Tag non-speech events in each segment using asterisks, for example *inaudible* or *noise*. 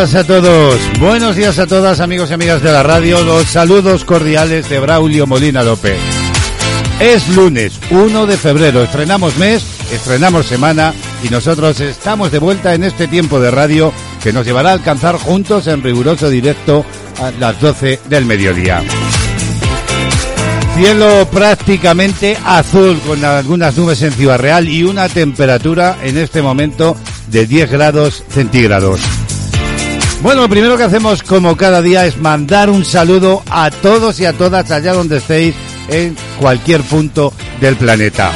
Días a todos, buenos días a todas amigos y amigas de la radio, los saludos cordiales de Braulio Molina López. Es lunes 1 de febrero, estrenamos mes, estrenamos semana y nosotros estamos de vuelta en este tiempo de radio que nos llevará a alcanzar juntos en riguroso directo a las 12 del mediodía. Cielo prácticamente azul con algunas nubes en Ciudad Real y una temperatura en este momento de 10 grados centígrados. Bueno, lo primero que hacemos como cada día es mandar un saludo a todos y a todas allá donde estéis en cualquier punto del planeta.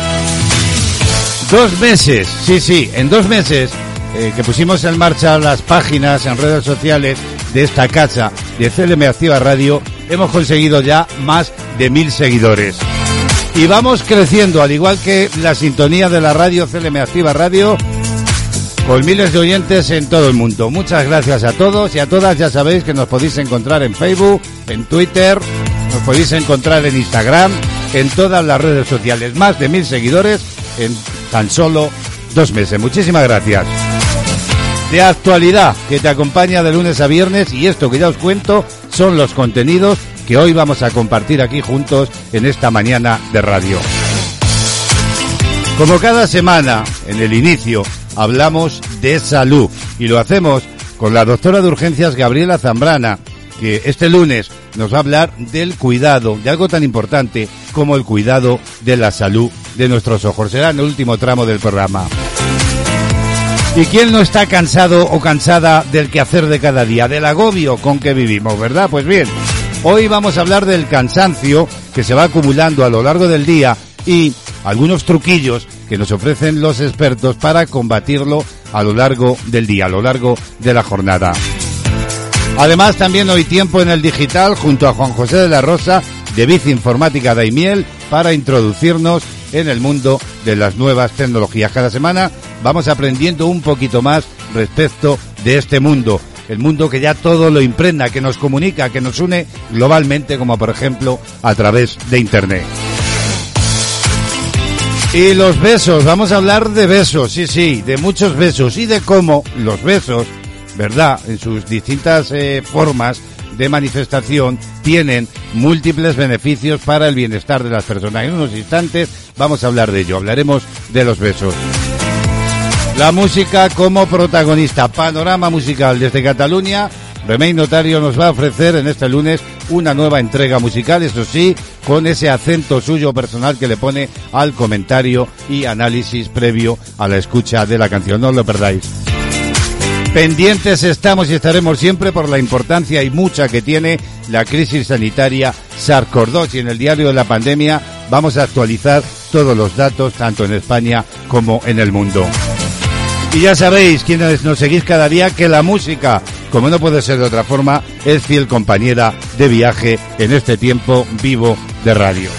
Dos meses, sí, sí, en dos meses eh, que pusimos en marcha las páginas en redes sociales de esta casa de CLM Activa Radio, hemos conseguido ya más de mil seguidores. Y vamos creciendo, al igual que la sintonía de la radio CLM Activa Radio, con miles de oyentes en todo el mundo. Muchas gracias a todos y a todas. Ya sabéis que nos podéis encontrar en Facebook, en Twitter, nos podéis encontrar en Instagram, en todas las redes sociales. Más de mil seguidores en tan solo dos meses. Muchísimas gracias. De actualidad que te acompaña de lunes a viernes y esto que ya os cuento son los contenidos que hoy vamos a compartir aquí juntos en esta mañana de radio. Como cada semana, en el inicio, hablamos de salud y lo hacemos con la doctora de urgencias Gabriela Zambrana, que este lunes nos va a hablar del cuidado, de algo tan importante como el cuidado de la salud de nuestros ojos. Será en el último tramo del programa. ¿Y quién no está cansado o cansada del quehacer de cada día, del agobio con que vivimos, verdad? Pues bien, hoy vamos a hablar del cansancio que se va acumulando a lo largo del día y algunos truquillos que nos ofrecen los expertos para combatirlo a lo largo del día, a lo largo de la jornada. Además, también hoy tiempo en el digital junto a Juan José de la Rosa de Bici Informática Daimiel para introducirnos en el mundo de las nuevas tecnologías. Cada semana vamos aprendiendo un poquito más respecto de este mundo. El mundo que ya todo lo impregna, que nos comunica, que nos une globalmente, como por ejemplo a través de Internet. Y los besos, vamos a hablar de besos, sí, sí, de muchos besos y de cómo los besos, ¿verdad? En sus distintas eh, formas de manifestación tienen múltiples beneficios para el bienestar de las personas. En unos instantes vamos a hablar de ello, hablaremos de los besos. La música como protagonista, panorama musical desde Cataluña. Remey Notario nos va a ofrecer en este lunes una nueva entrega musical, eso sí, con ese acento suyo personal que le pone al comentario y análisis previo a la escucha de la canción. No lo perdáis. Pendientes estamos y estaremos siempre por la importancia y mucha que tiene la crisis sanitaria SARS-CoV-2 y en el diario de la pandemia vamos a actualizar todos los datos tanto en España como en el mundo. Y ya sabéis, quienes nos seguís cada día, que la música, como no puede ser de otra forma, es fiel compañera de viaje en este tiempo vivo de radio.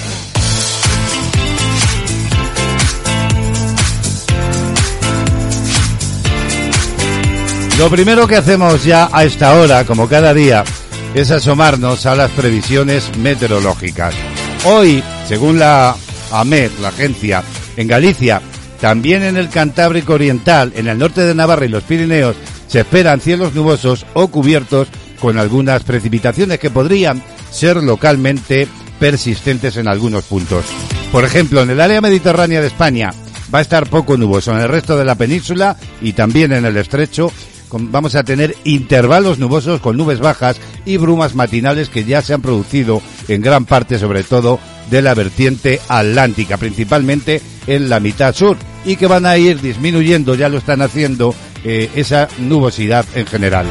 Lo primero que hacemos ya a esta hora, como cada día, es asomarnos a las previsiones meteorológicas. Hoy, según la AMED, la agencia, en Galicia, también en el Cantábrico Oriental, en el norte de Navarra y los Pirineos, se esperan cielos nubosos o cubiertos con algunas precipitaciones que podrían ser localmente persistentes en algunos puntos. Por ejemplo, en el área mediterránea de España va a estar poco nuboso, en el resto de la península y también en el estrecho vamos a tener intervalos nubosos con nubes bajas y brumas matinales que ya se han producido en gran parte, sobre todo, de la vertiente atlántica, principalmente en la mitad sur, y que van a ir disminuyendo, ya lo están haciendo, eh, esa nubosidad en general.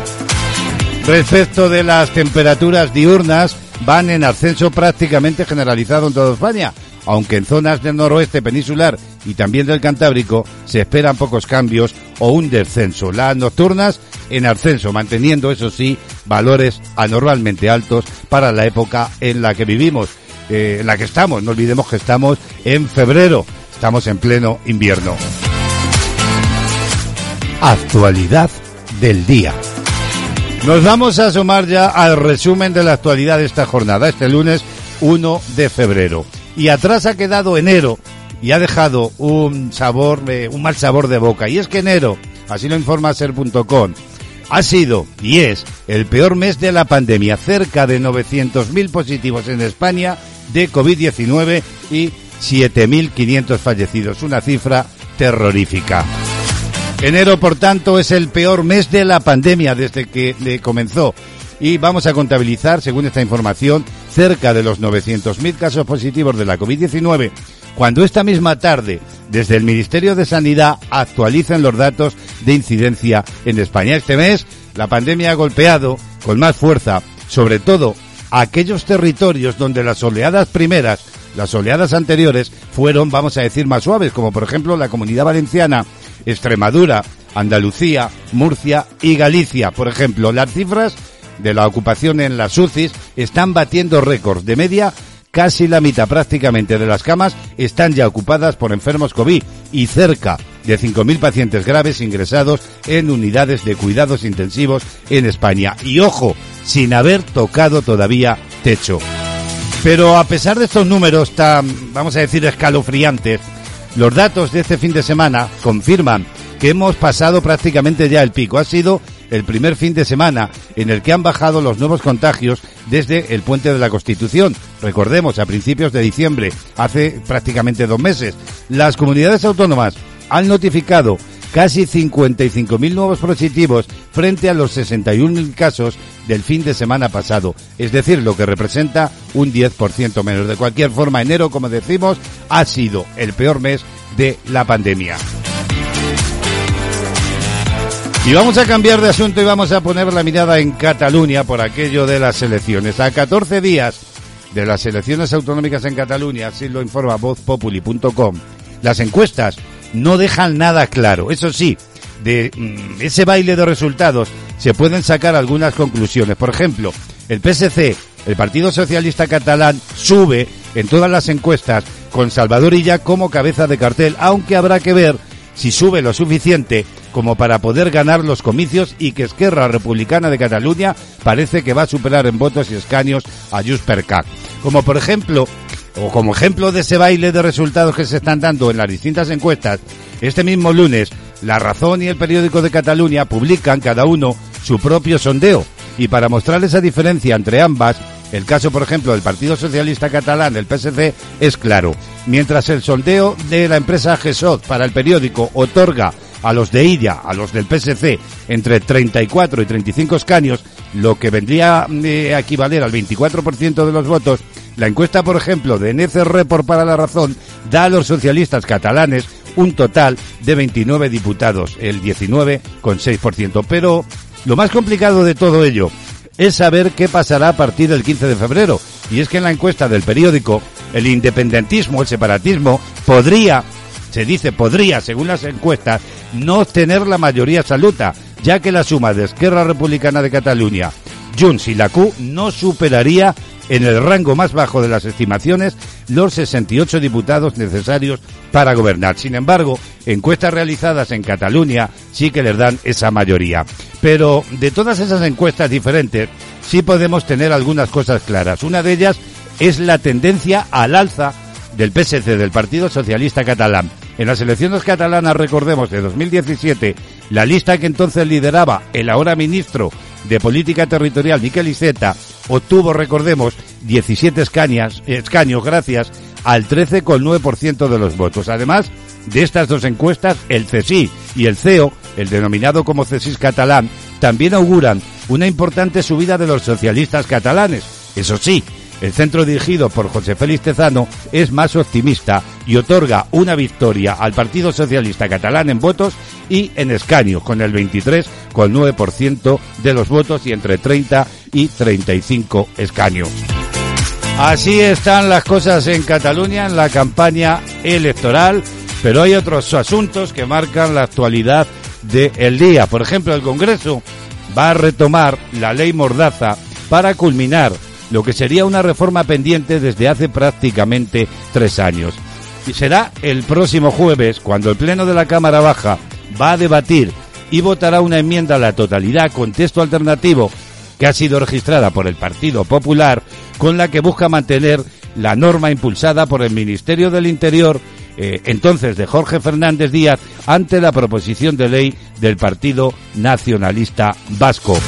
Respecto de las temperaturas diurnas, van en ascenso prácticamente generalizado en toda España, aunque en zonas del noroeste peninsular y también del Cantábrico se esperan pocos cambios o un descenso. Las nocturnas en ascenso, manteniendo, eso sí, valores anormalmente altos para la época en la que vivimos, eh, en la que estamos. No olvidemos que estamos en febrero, estamos en pleno invierno. Actualidad del día. Nos vamos a asomar ya al resumen de la actualidad de esta jornada, este lunes 1 de febrero. Y atrás ha quedado enero y ha dejado un sabor, un mal sabor de boca. Y es que enero, así lo informa ser.com, ha sido y es el peor mes de la pandemia, cerca de 900.000 positivos en España de COVID-19 y 7.500 fallecidos, una cifra terrorífica. Enero, por tanto, es el peor mes de la pandemia desde que comenzó y vamos a contabilizar, según esta información, cerca de los 900.000 casos positivos de la COVID-19, cuando esta misma tarde, desde el Ministerio de Sanidad, actualicen los datos de incidencia en España. Este mes, la pandemia ha golpeado con más fuerza, sobre todo, aquellos territorios donde las oleadas primeras, las oleadas anteriores, fueron, vamos a decir, más suaves, como por ejemplo la Comunidad Valenciana, Extremadura, Andalucía, Murcia y Galicia. Por ejemplo, las cifras de la ocupación en las UCIs están batiendo récords. De media, casi la mitad prácticamente de las camas están ya ocupadas por enfermos COVID y cerca de 5.000 pacientes graves ingresados en unidades de cuidados intensivos en España. Y ojo, sin haber tocado todavía techo. Pero a pesar de estos números tan, vamos a decir, escalofriantes, los datos de este fin de semana confirman que hemos pasado prácticamente ya el pico. Ha sido el primer fin de semana en el que han bajado los nuevos contagios desde el puente de la Constitución. Recordemos, a principios de diciembre, hace prácticamente dos meses, las comunidades autónomas han notificado casi 55.000 nuevos positivos frente a los 61.000 casos del fin de semana pasado, es decir, lo que representa un 10% menos. De cualquier forma, enero, como decimos, ha sido el peor mes de la pandemia. Y vamos a cambiar de asunto y vamos a poner la mirada en Cataluña por aquello de las elecciones. A 14 días de las elecciones autonómicas en Cataluña, así lo informa vozpopuli.com, las encuestas no dejan nada claro. Eso sí, de mm, ese baile de resultados se pueden sacar algunas conclusiones. Por ejemplo, el PSC, el Partido Socialista Catalán, sube en todas las encuestas con Salvador Illa como cabeza de cartel, aunque habrá que ver si sube lo suficiente como para poder ganar los comicios y que Esquerra Republicana de Cataluña parece que va a superar en votos y escaños a Jus per Como por ejemplo, o como ejemplo de ese baile de resultados que se están dando en las distintas encuestas, este mismo lunes, La Razón y el periódico de Cataluña publican cada uno su propio sondeo. Y para mostrar esa diferencia entre ambas, el caso, por ejemplo, del Partido Socialista Catalán, el PSC, es claro. Mientras el sondeo de la empresa GESOT para el periódico otorga a los de IDIA, a los del PSC, entre 34 y 35 escaños, lo que vendría eh, a equivaler al 24% de los votos, la encuesta, por ejemplo, de NCR por Para la Razón da a los socialistas catalanes un total de 29 diputados, el 19,6%. Pero lo más complicado de todo ello es saber qué pasará a partir del 15 de febrero. Y es que en la encuesta del periódico, el independentismo, el separatismo, podría se dice podría, según las encuestas, no tener la mayoría absoluta, ya que la suma de Esquerra Republicana de Cataluña, Junts y la Q no superaría en el rango más bajo de las estimaciones los 68 diputados necesarios para gobernar. Sin embargo, encuestas realizadas en Cataluña sí que les dan esa mayoría. Pero de todas esas encuestas diferentes, sí podemos tener algunas cosas claras. Una de ellas es la tendencia al alza del PSC, del Partido Socialista Catalán. En las elecciones catalanas, recordemos, de 2017, la lista que entonces lideraba el ahora ministro de Política Territorial, Miquel Iceta, obtuvo, recordemos, 17 escaños, escaños gracias al 13,9% de los votos. Además de estas dos encuestas, el CSI y el CEO, el denominado como CSIS catalán, también auguran una importante subida de los socialistas catalanes. Eso sí, el centro dirigido por José Félix Tezano es más optimista y otorga una victoria al Partido Socialista Catalán en votos y en escaños, con el 23,9% de los votos y entre 30 y 35 escaños. Así están las cosas en Cataluña en la campaña electoral, pero hay otros asuntos que marcan la actualidad del día. Por ejemplo, el Congreso va a retomar la ley Mordaza para culminar lo que sería una reforma pendiente desde hace prácticamente tres años. Y será el próximo jueves cuando el Pleno de la Cámara Baja va a debatir y votará una enmienda a la totalidad con texto alternativo que ha sido registrada por el Partido Popular con la que busca mantener la norma impulsada por el Ministerio del Interior eh, entonces de Jorge Fernández Díaz ante la proposición de ley del Partido Nacionalista Vasco.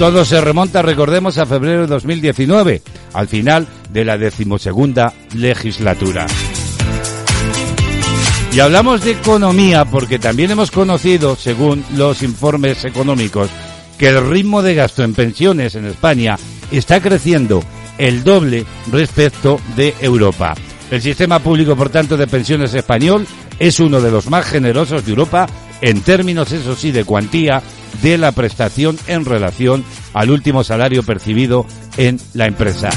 Todo se remonta, recordemos, a febrero de 2019, al final de la decimosegunda legislatura. Y hablamos de economía porque también hemos conocido, según los informes económicos, que el ritmo de gasto en pensiones en España está creciendo el doble respecto de Europa. El sistema público, por tanto, de pensiones español es uno de los más generosos de Europa en términos, eso sí, de cuantía de la prestación en relación al último salario percibido en la empresa.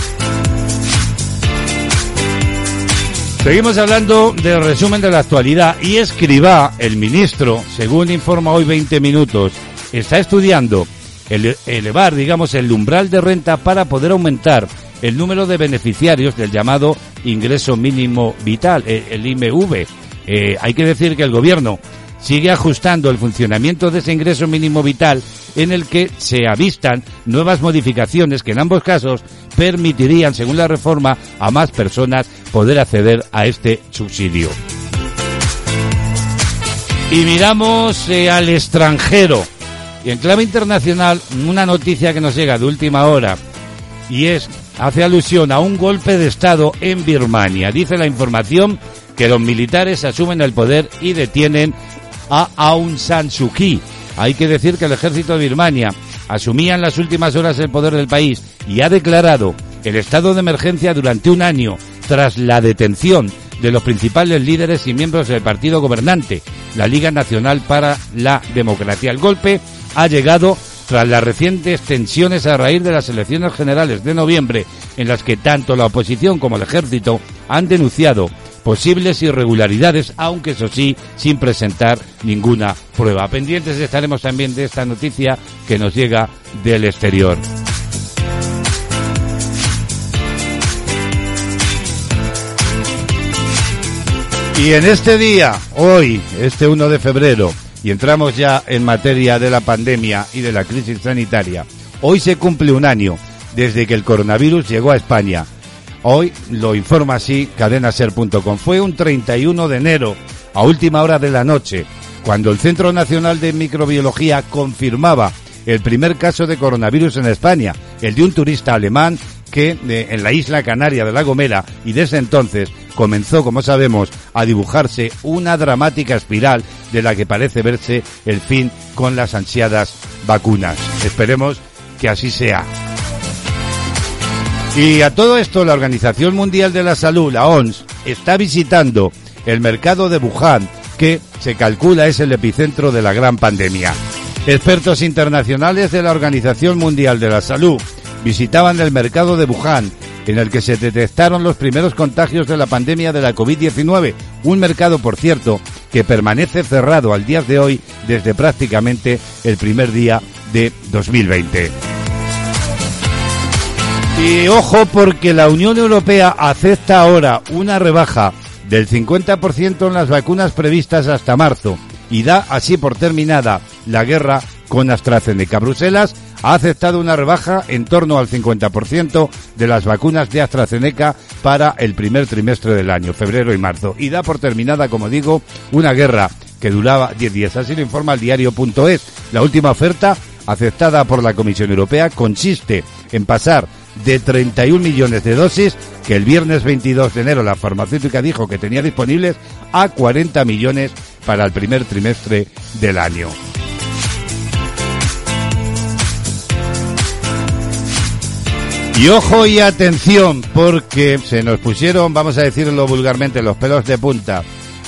Seguimos hablando del resumen de la actualidad y Escribá, el ministro, según informa hoy 20 minutos, está estudiando elevar, digamos, el umbral de renta para poder aumentar el número de beneficiarios del llamado ingreso mínimo vital, el IMV. Eh, hay que decir que el gobierno sigue ajustando el funcionamiento de ese ingreso mínimo vital en el que se avistan nuevas modificaciones que en ambos casos permitirían, según la reforma, a más personas poder acceder a este subsidio. Y miramos eh, al extranjero. Y en clave internacional, una noticia que nos llega de última hora y es hace alusión a un golpe de Estado en Birmania. Dice la información que los militares asumen el poder y detienen a Aung San Suu Kyi. Hay que decir que el ejército de Birmania asumía en las últimas horas el poder del país y ha declarado el estado de emergencia durante un año tras la detención de los principales líderes y miembros del partido gobernante, la Liga Nacional para la Democracia. El golpe ha llegado tras las recientes tensiones a raíz de las elecciones generales de noviembre, en las que tanto la oposición como el ejército han denunciado posibles irregularidades, aunque eso sí, sin presentar ninguna prueba. Pendientes estaremos también de esta noticia que nos llega del exterior. Y en este día, hoy, este 1 de febrero, y entramos ya en materia de la pandemia y de la crisis sanitaria, hoy se cumple un año desde que el coronavirus llegó a España Hoy lo informa así cadenaser.com. Fue un 31 de enero, a última hora de la noche, cuando el Centro Nacional de Microbiología confirmaba el primer caso de coronavirus en España, el de un turista alemán que en la isla canaria de La Gomera y desde entonces comenzó, como sabemos, a dibujarse una dramática espiral de la que parece verse el fin con las ansiadas vacunas. Esperemos que así sea. Y a todo esto, la Organización Mundial de la Salud, la OMS, está visitando el mercado de Wuhan, que se calcula es el epicentro de la gran pandemia. Expertos internacionales de la Organización Mundial de la Salud visitaban el mercado de Wuhan, en el que se detectaron los primeros contagios de la pandemia de la COVID-19, un mercado, por cierto, que permanece cerrado al día de hoy desde prácticamente el primer día de 2020. Y ojo porque la Unión Europea acepta ahora una rebaja del 50% en las vacunas previstas hasta marzo y da así por terminada la guerra con AstraZeneca. Bruselas ha aceptado una rebaja en torno al 50% de las vacunas de AstraZeneca para el primer trimestre del año, febrero y marzo, y da por terminada, como digo, una guerra que duraba 10 días. Así lo informa el diario.es. La última oferta aceptada por la Comisión Europea consiste en pasar de 31 millones de dosis que el viernes 22 de enero la farmacéutica dijo que tenía disponibles a 40 millones para el primer trimestre del año. Y ojo y atención, porque se nos pusieron, vamos a decirlo vulgarmente, los pelos de punta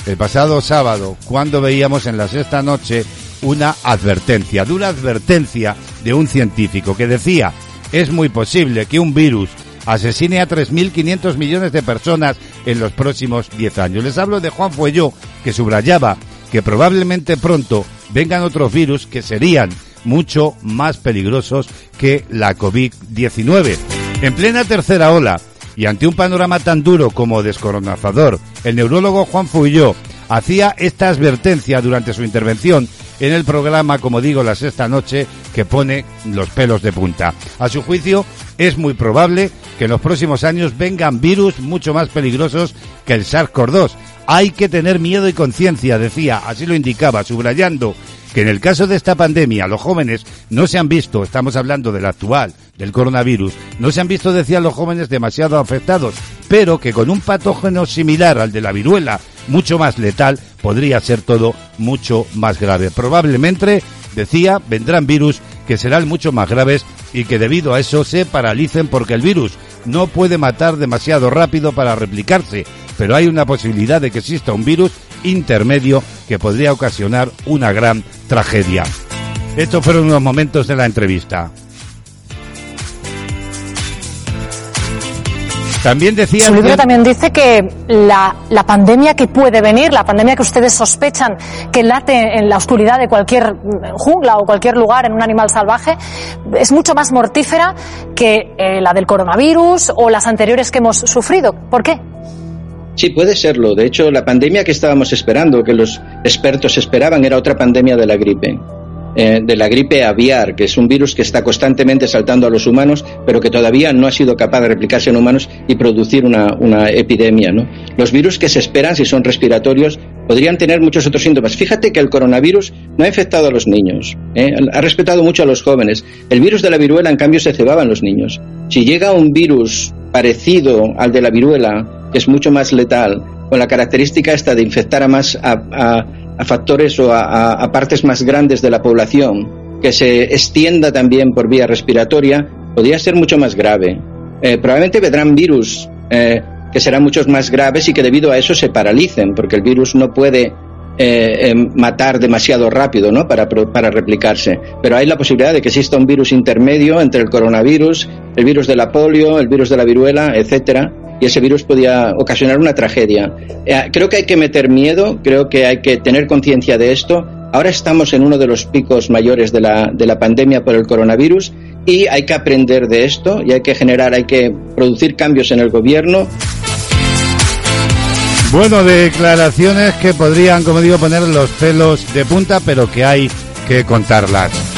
el pasado sábado, cuando veíamos en la sexta noche una advertencia, dura advertencia de un científico que decía es muy posible que un virus asesine a 3.500 millones de personas en los próximos 10 años. Les hablo de Juan Fuelló, que subrayaba que probablemente pronto vengan otros virus que serían mucho más peligrosos que la COVID-19. En plena tercera ola y ante un panorama tan duro como descoronazador, el neurólogo Juan Fuelló hacía esta advertencia durante su intervención en el programa, como digo, la sexta noche, que pone los pelos de punta. A su juicio, es muy probable que en los próximos años vengan virus mucho más peligrosos que el SARS-CoV-2, Hay que tener miedo y conciencia, decía, así lo indicaba, subrayando que en el caso de esta pandemia los jóvenes no se han visto, estamos hablando del actual, del coronavirus, no se han visto, decían los jóvenes, demasiado afectados, pero que con un patógeno similar al de la viruela, mucho más letal, podría ser todo mucho más grave. Probablemente, decía, vendrán virus que serán mucho más graves y que debido a eso se paralicen porque el virus no puede matar demasiado rápido para replicarse, pero hay una posibilidad de que exista un virus intermedio que podría ocasionar una gran tragedia. Estos fueron unos momentos de la entrevista. También decía. Su libro también dice que la, la, pandemia que puede venir, la pandemia que ustedes sospechan que late en la oscuridad de cualquier jungla o cualquier lugar en un animal salvaje, es mucho más mortífera que eh, la del coronavirus o las anteriores que hemos sufrido. ¿Por qué? Sí, puede serlo. De hecho, la pandemia que estábamos esperando, que los expertos esperaban, era otra pandemia de la gripe. Eh, de la gripe aviar, que es un virus que está constantemente saltando a los humanos, pero que todavía no ha sido capaz de replicarse en humanos y producir una, una epidemia. ¿no? Los virus que se esperan, si son respiratorios, podrían tener muchos otros síntomas. Fíjate que el coronavirus no ha infectado a los niños, ¿eh? ha respetado mucho a los jóvenes. El virus de la viruela, en cambio, se cebaba en los niños. Si llega un virus parecido al de la viruela, que es mucho más letal, con la característica esta de infectar a más a, factores o a, partes más grandes de la población, que se extienda también por vía respiratoria, podría ser mucho más grave. Eh, probablemente vendrán virus eh, que serán muchos más graves y que debido a eso se paralicen, porque el virus no puede eh, matar demasiado rápido ¿no? para, para replicarse. Pero hay la posibilidad de que exista un virus intermedio entre el coronavirus, el virus de la polio, el virus de la viruela, etcétera, y ese virus podía ocasionar una tragedia. Eh, creo que hay que meter miedo, creo que hay que tener conciencia de esto. Ahora estamos en uno de los picos mayores de la, de la pandemia por el coronavirus y hay que aprender de esto y hay que generar, hay que producir cambios en el gobierno. Bueno, declaraciones que podrían, como digo, poner los pelos de punta, pero que hay que contarlas.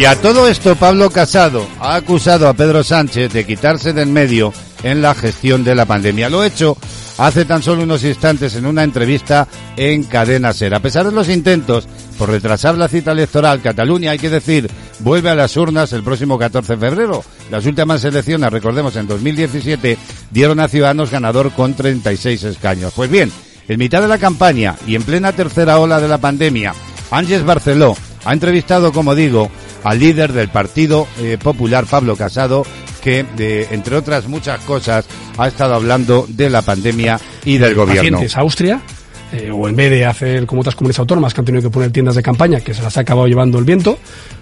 Y a todo esto Pablo Casado ha acusado a Pedro Sánchez de quitarse del medio en la gestión de la pandemia. Lo hecho hace tan solo unos instantes en una entrevista en Cadena Ser. A pesar de los intentos por retrasar la cita electoral, Cataluña, hay que decir, vuelve a las urnas el próximo 14 de febrero. Las últimas elecciones, recordemos, en 2017 dieron a Ciudadanos ganador con 36 escaños. Pues bien, en mitad de la campaña y en plena tercera ola de la pandemia, Ángeles Barceló ha entrevistado, como digo, al líder del Partido eh, Popular, Pablo Casado, que, de, entre otras muchas cosas, ha estado hablando de la pandemia y del gobierno. Pacientes, Austria, eh, o en vez de hacer como otras comunidades autónomas que han tenido que poner tiendas de campaña, que se las ha acabado llevando el viento,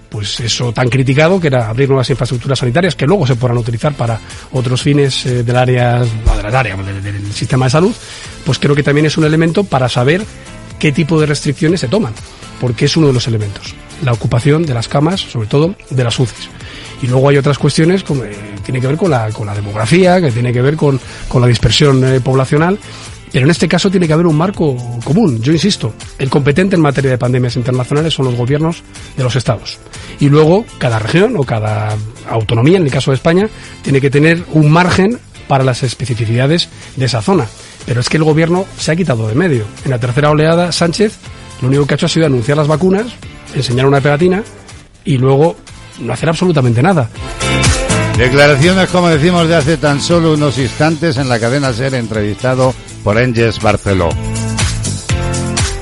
pues eso tan criticado que era abrir nuevas infraestructuras sanitarias que luego se podrán utilizar para otros fines eh, del área, del área del, del sistema de salud, pues creo que también es un elemento para saber qué tipo de restricciones se toman, porque es uno de los elementos la ocupación de las camas, sobre todo de las UCIs. Y luego hay otras cuestiones que eh, tienen que ver con la, con la demografía, que tiene que ver con, con la dispersión eh, poblacional. Pero en este caso tiene que haber un marco común. Yo insisto, el competente en materia de pandemias internacionales son los gobiernos de los estados. Y luego cada región o cada autonomía, en el caso de España, tiene que tener un margen para las especificidades de esa zona. Pero es que el gobierno se ha quitado de medio. En la tercera oleada, Sánchez lo único que ha hecho ha sido anunciar las vacunas, enseñar una pegatina y luego no hacer absolutamente nada. Declaraciones, como decimos, de hace tan solo unos instantes en la cadena SER entrevistado por Enges Barceló.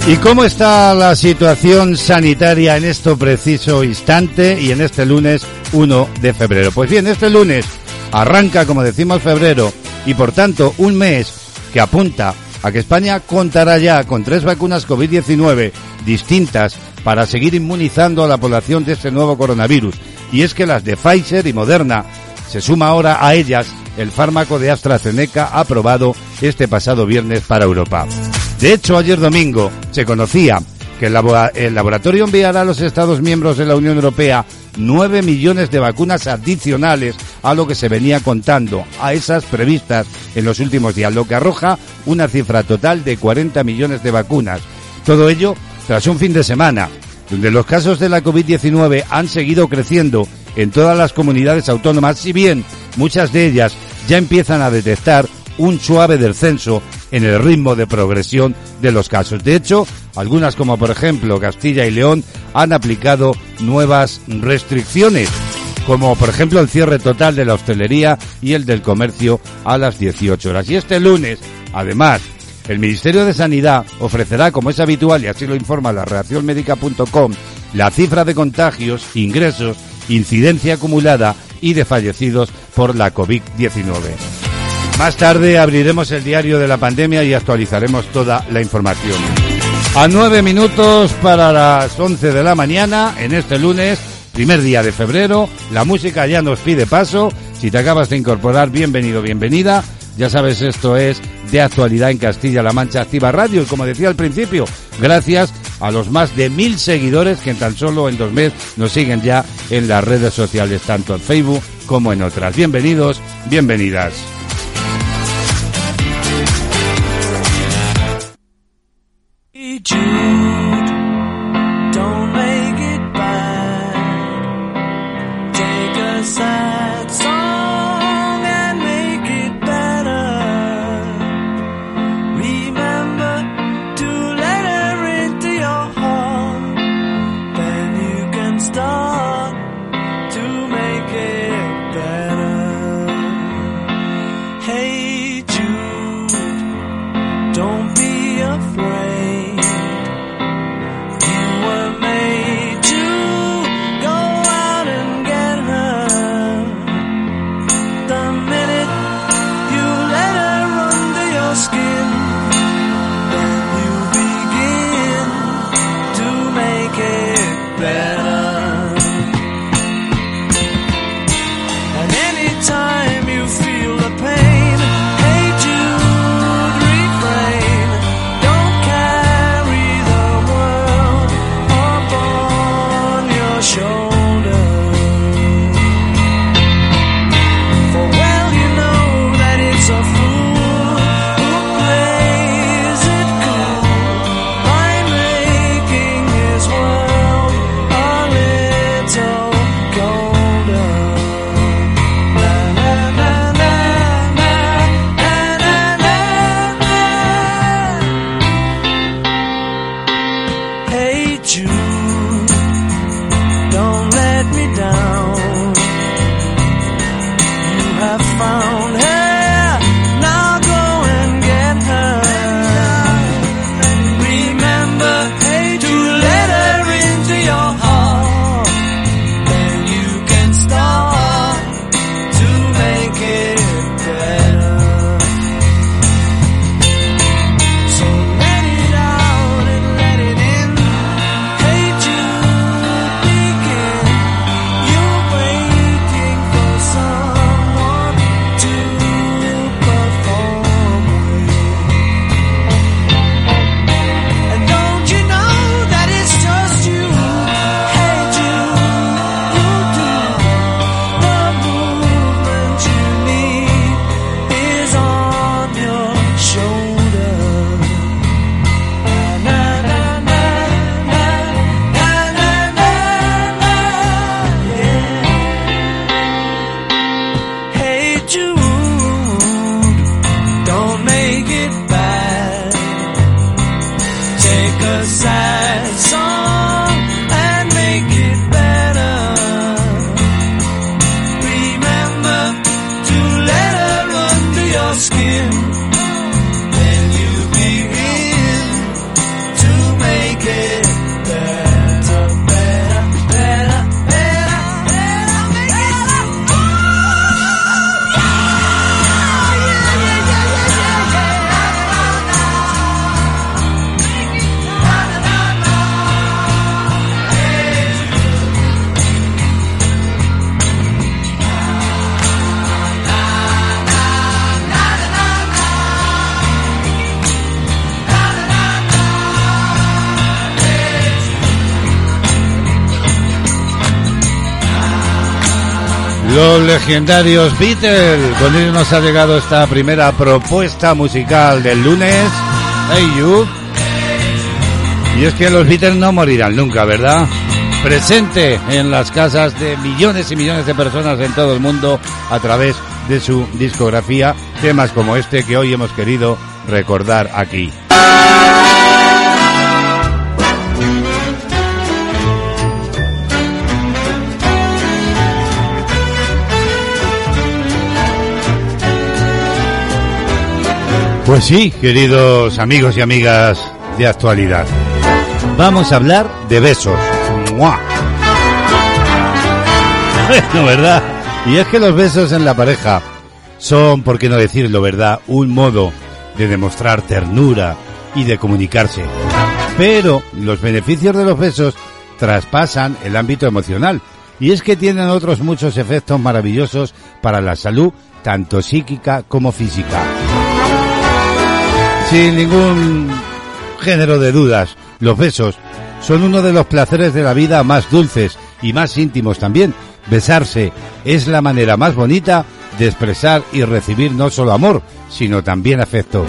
¿Y cómo está la situación sanitaria en este preciso instante y en este lunes 1 de febrero? Pues bien, este lunes arranca, como decimos, febrero y por tanto un mes que apunta a que España contará ya con tres vacunas COVID-19 distintas para seguir inmunizando a la población de este nuevo coronavirus. Y es que las de Pfizer y Moderna se suma ahora a ellas el fármaco de AstraZeneca aprobado este pasado viernes para Europa. De hecho, ayer domingo se conocía que el, laboratorio enviará a los Estados miembros de la Unión Europea 9 millones de vacunas adicionales a lo que se venía contando, a esas previstas en los últimos días, lo que arroja una cifra total de 40 millones de vacunas. Todo ello tras un fin de semana, donde los casos de la COVID-19 han seguido creciendo en todas las comunidades autónomas, si bien muchas de ellas ya empiezan a detectar un suave descenso en el ritmo de progresión de los casos. De hecho, algunas como por ejemplo Castilla y León han aplicado nuevas restricciones como por ejemplo el cierre total de la hostelería y el del comercio a las 18 horas. Y este lunes, además, el Ministerio de Sanidad ofrecerá, como es habitual y así lo informa la reaccionmédica.com, la cifra de contagios, ingresos, incidencia acumulada y de fallecidos por la COVID-19. Más tarde abriremos el diario de la pandemia y actualizaremos toda la información. A nueve minutos para las once de la mañana, en este lunes, primer día de febrero, la música ya nos pide paso. Si te acabas de incorporar, bienvenido, bienvenida. Ya sabes, esto es de actualidad en Castilla-La Mancha Activa Radio. Y como decía al principio, gracias a los más de mil seguidores que en tan solo en dos meses nos siguen ya en las redes sociales, tanto en Facebook como en otras. Bienvenidos, bienvenidas. Los legendarios Beatles. Con ellos nos ha llegado esta primera propuesta musical del lunes. Hey You. Y es que los Beatles no morirán nunca, ¿verdad? Presente en las casas de millones y millones de personas en todo el mundo a través de su discografía, temas como este que hoy hemos querido recordar aquí. Pues sí, queridos amigos y amigas de actualidad. Vamos a hablar de besos. ¡Mua! *laughs* ¿verdad? Y es que los besos en la pareja son, por qué no decirlo, ¿verdad? Un modo de demostrar ternura y de comunicarse. Pero los beneficios de los besos traspasan el ámbito emocional. Y es que tienen otros muchos efectos maravillosos para la salud, tanto psíquica como física. Sin ningún género de dudas, los besos son uno de los placeres de la vida más dulces y más íntimos también. Besarse es la manera más bonita de expresar y recibir no solo amor, sino también afecto.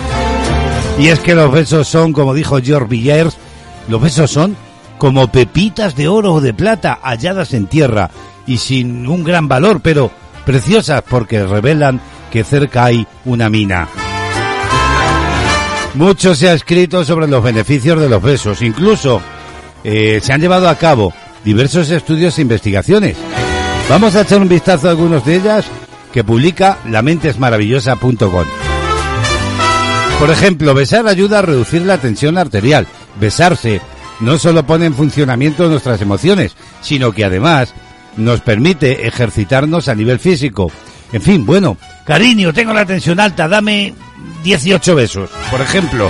Y es que los besos son, como dijo George Villiers, los besos son como pepitas de oro o de plata halladas en tierra y sin un gran valor, pero preciosas porque revelan que cerca hay una mina. Mucho se ha escrito sobre los beneficios de los besos, incluso eh, se han llevado a cabo diversos estudios e investigaciones. Vamos a echar un vistazo a algunos de ellas que publica lamentesmaravillosa.com. Por ejemplo, besar ayuda a reducir la tensión arterial. Besarse no solo pone en funcionamiento nuestras emociones, sino que además nos permite ejercitarnos a nivel físico. En fin, bueno, cariño, tengo la tensión alta, dame 18 besos, por ejemplo.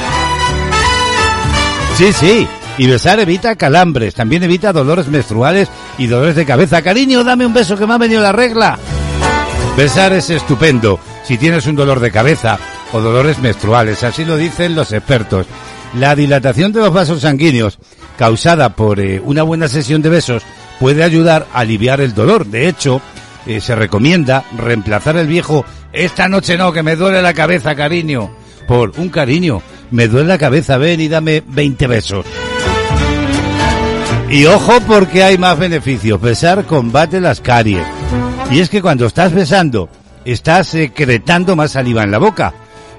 Sí, sí, y besar evita calambres, también evita dolores menstruales y dolores de cabeza. Cariño, dame un beso que me ha venido la regla. Besar es estupendo si tienes un dolor de cabeza o dolores menstruales, así lo dicen los expertos. La dilatación de los vasos sanguíneos causada por eh, una buena sesión de besos puede ayudar a aliviar el dolor. De hecho, eh, se recomienda reemplazar el viejo esta noche no, que me duele la cabeza, cariño, por un cariño. Me duele la cabeza, ven y dame 20 besos. Y ojo porque hay más beneficios. Besar combate las caries. Y es que cuando estás besando, estás secretando más saliva en la boca.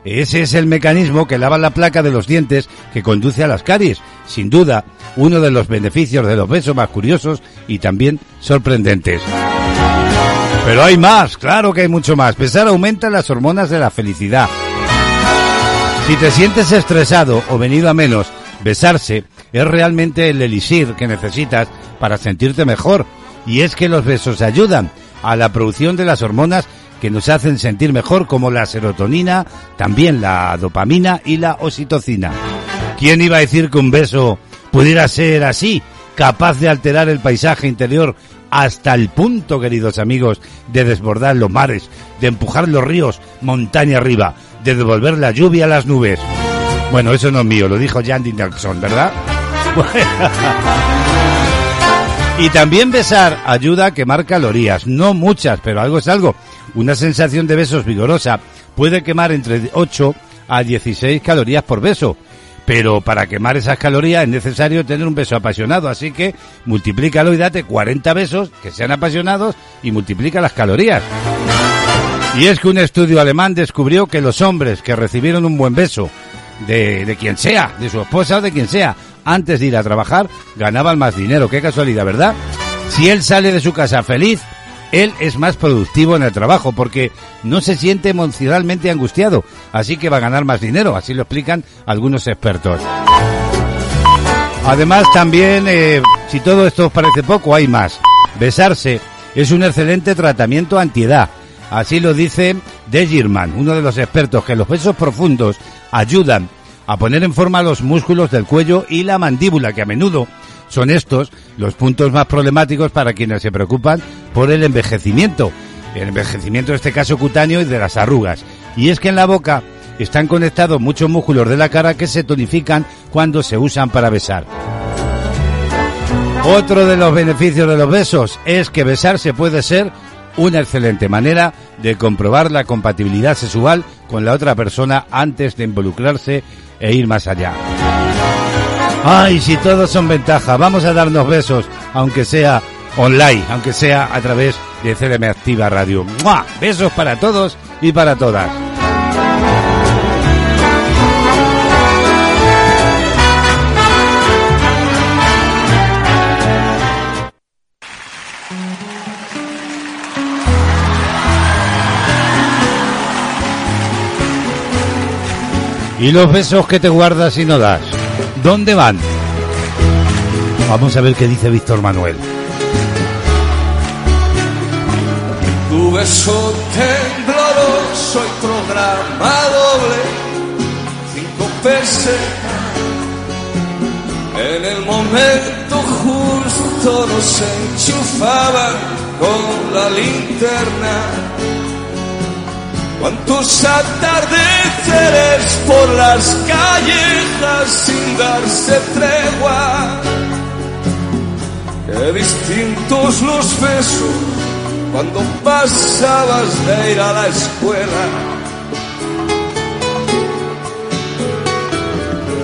Ese es el mecanismo que lava la placa de los dientes que conduce a las caries. Sin duda, uno de los beneficios de los besos más curiosos y también sorprendentes. Pero hay más, claro que hay mucho más. Besar aumenta las hormonas de la felicidad. Si te sientes estresado o venido a menos, besarse es realmente el elixir que necesitas para sentirte mejor. Y es que los besos ayudan a la producción de las hormonas que nos hacen sentir mejor como la serotonina, también la dopamina y la oxitocina. ¿Quién iba a decir que un beso pudiera ser así, capaz de alterar el paisaje interior hasta el punto, queridos amigos, de desbordar los mares, de empujar los ríos montaña arriba, de devolver la lluvia a las nubes? Bueno, eso no es mío, lo dijo Jan Nelson, ¿verdad? *laughs* y también besar ayuda a quemar calorías, no muchas, pero algo es algo. Una sensación de besos vigorosa puede quemar entre 8 a 16 calorías por beso. Pero para quemar esas calorías es necesario tener un beso apasionado, así que multiplícalo y date 40 besos que sean apasionados y multiplica las calorías. Y es que un estudio alemán descubrió que los hombres que recibieron un buen beso de, de quien sea, de su esposa o de quien sea, antes de ir a trabajar, ganaban más dinero. Qué casualidad, ¿verdad? Si él sale de su casa feliz, él es más productivo en el trabajo porque no se siente emocionalmente angustiado, así que va a ganar más dinero, así lo explican algunos expertos. Además también, eh, si todo esto os parece poco, hay más. Besarse es un excelente tratamiento antiedad. Así lo dice De uno de los expertos, que los besos profundos ayudan a poner en forma los músculos del cuello y la mandíbula, que a menudo son estos los puntos más problemáticos para quienes se preocupan por el envejecimiento. El envejecimiento en este caso cutáneo y de las arrugas. Y es que en la boca están conectados muchos músculos de la cara que se tonifican cuando se usan para besar. Otro de los beneficios de los besos es que besarse puede ser una excelente manera de comprobar la compatibilidad sexual con la otra persona antes de involucrarse e ir más allá. Ay, si todos son ventaja, vamos a darnos besos, aunque sea online, aunque sea a través de CDM Activa Radio. ¡Mua! Besos para todos y para todas. ¿Y los besos que te guardas y no das? ¿Dónde van? Vamos a ver qué dice Víctor Manuel. Tu beso tembloroso y programa doble, cinco pesetas. En el momento justo nos enchufaban con la linterna. Cuántos atardeceres por las callejas sin darse tregua. Qué distintos los besos cuando pasabas de ir a la escuela.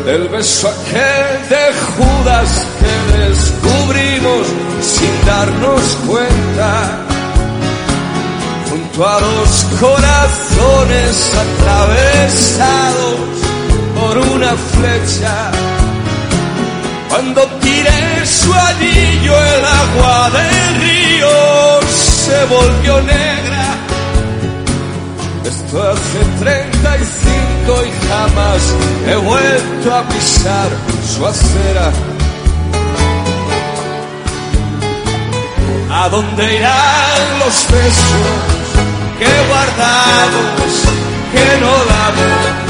Del beso aquel de Judas que descubrimos sin darnos cuenta. Los corazones atravesados por una flecha. Cuando tiré su anillo el agua del río se volvió negra. Esto hace 35 y jamás he vuelto a pisar su acera. ¿A dónde irán los besos que guardamos, que no damos?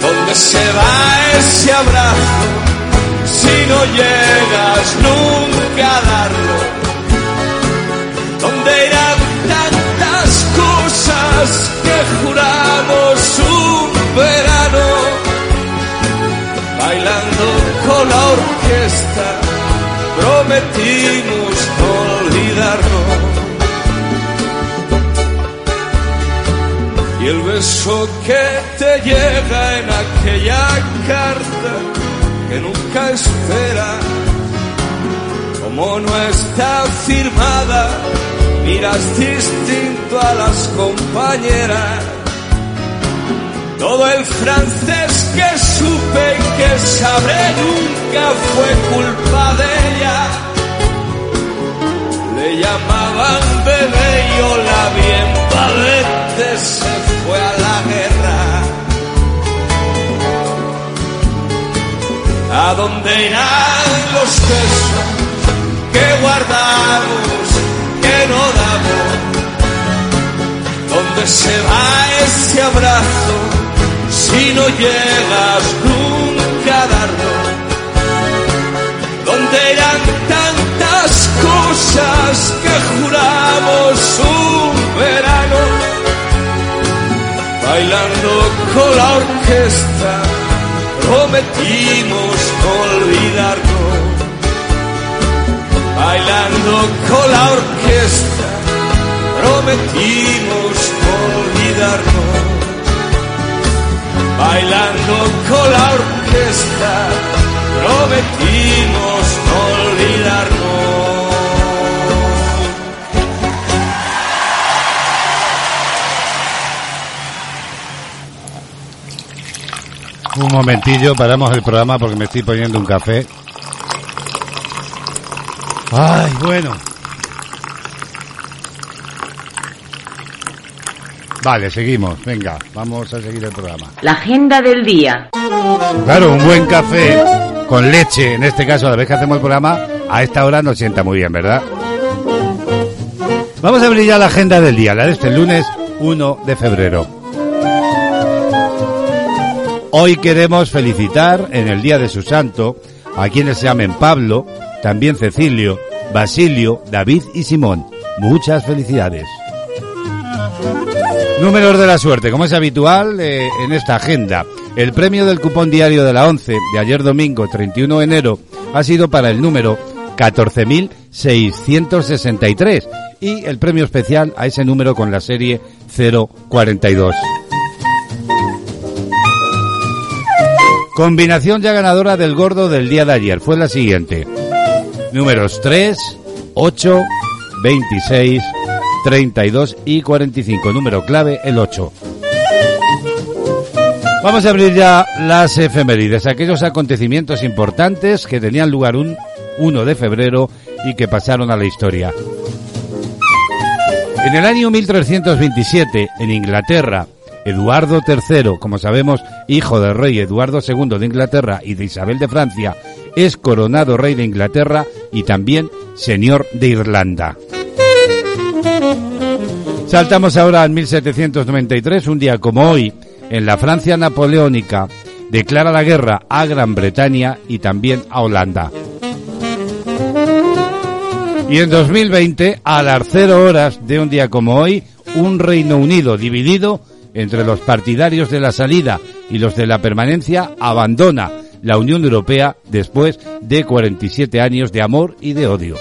¿Dónde se va ese abrazo si no llegas nunca a darlo? ¿Dónde irán tantas cosas que juramos un verano? Bailando con la orquesta, prometimos no olvidarnos. El beso que te llega en aquella carta que nunca espera, como no está firmada, miras distinto a las compañeras. Todo el francés que supe y que sabré nunca fue culpa de ella. Le llamaban bebé y la bien se fue a la guerra. ¿A dónde irán los besos que guardamos, que no damos? ¿Dónde se va ese abrazo si no llegas nunca a darlo? ¿Dónde irán cosas que juramos un verano? Bailando con la orquesta, prometimos no olvidarnos. Bailando con la orquesta, prometimos no olvidarnos. Bailando con la orquesta, prometimos no olvidarnos. Un momentillo, paramos el programa porque me estoy poniendo un café. Ay, bueno. Vale, seguimos. Venga, vamos a seguir el programa. La agenda del día. Claro, un buen café con leche, en este caso, a la vez que hacemos el programa, a esta hora nos sienta muy bien, ¿verdad? Vamos a abrir ya la agenda del día, la de este lunes 1 de febrero. Hoy queremos felicitar en el día de su santo a quienes se llamen Pablo, también Cecilio, Basilio, David y Simón. Muchas felicidades. Números de la suerte, como es habitual eh, en esta agenda. El premio del cupón diario de la 11 de ayer domingo 31 de enero ha sido para el número 14.663 y el premio especial a ese número con la serie 042. Combinación ya ganadora del gordo del día de ayer fue la siguiente. Números 3, 8, 26, 32 y 45. Número clave el 8. Vamos a abrir ya las efemérides, aquellos acontecimientos importantes que tenían lugar un 1 de febrero y que pasaron a la historia. En el año 1327, en Inglaterra, Eduardo III, como sabemos, hijo del rey Eduardo II de Inglaterra y de Isabel de Francia, es coronado rey de Inglaterra y también señor de Irlanda. Saltamos ahora al 1793, un día como hoy, en la Francia napoleónica, declara la guerra a Gran Bretaña y también a Holanda. Y en 2020, a las cero horas de un día como hoy, un Reino Unido dividido entre los partidarios de la salida y los de la permanencia abandona la Unión Europea después de 47 años de amor y de odio.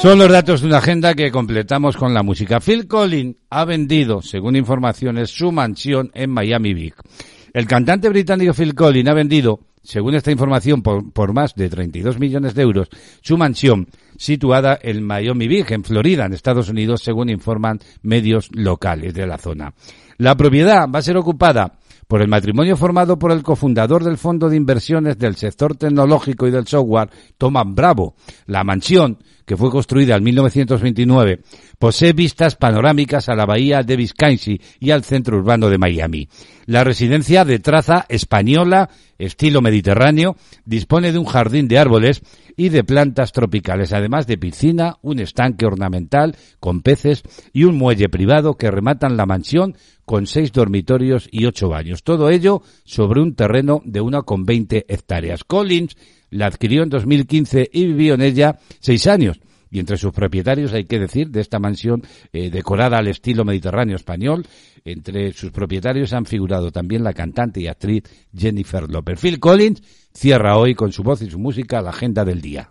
Son los datos de una agenda que completamos con la música. Phil Collins ha vendido, según informaciones, su mansión en Miami Beach. El cantante británico Phil Collins ha vendido, según esta información, por, más de 32 millones de euros, su mansión situada en Miami Beach, en Florida, en Estados Unidos, según informan medios locales de la zona. La propiedad va a ser ocupada por el matrimonio formado por el cofundador del fondo de inversiones del sector tecnológico y del software, Thomas Bravo. La mansión que fue construida en 1929, posee vistas panorámicas a la bahía de Biscayne y al centro urbano de Miami. La residencia de traza española, estilo mediterráneo, dispone de un jardín de árboles y de plantas tropicales, además de piscina, un estanque ornamental con peces y un muelle privado que rematan la mansión con seis dormitorios y ocho baños. Todo ello sobre un terreno de una con veinte hectáreas. Collins la adquirió en 2015 y vivió en ella seis años. Y entre sus propietarios hay que decir de esta mansión eh, decorada al estilo mediterráneo español, entre sus propietarios han figurado también la cantante y actriz Jennifer Lopez. Phil Collins cierra hoy con su voz y su música la agenda del día.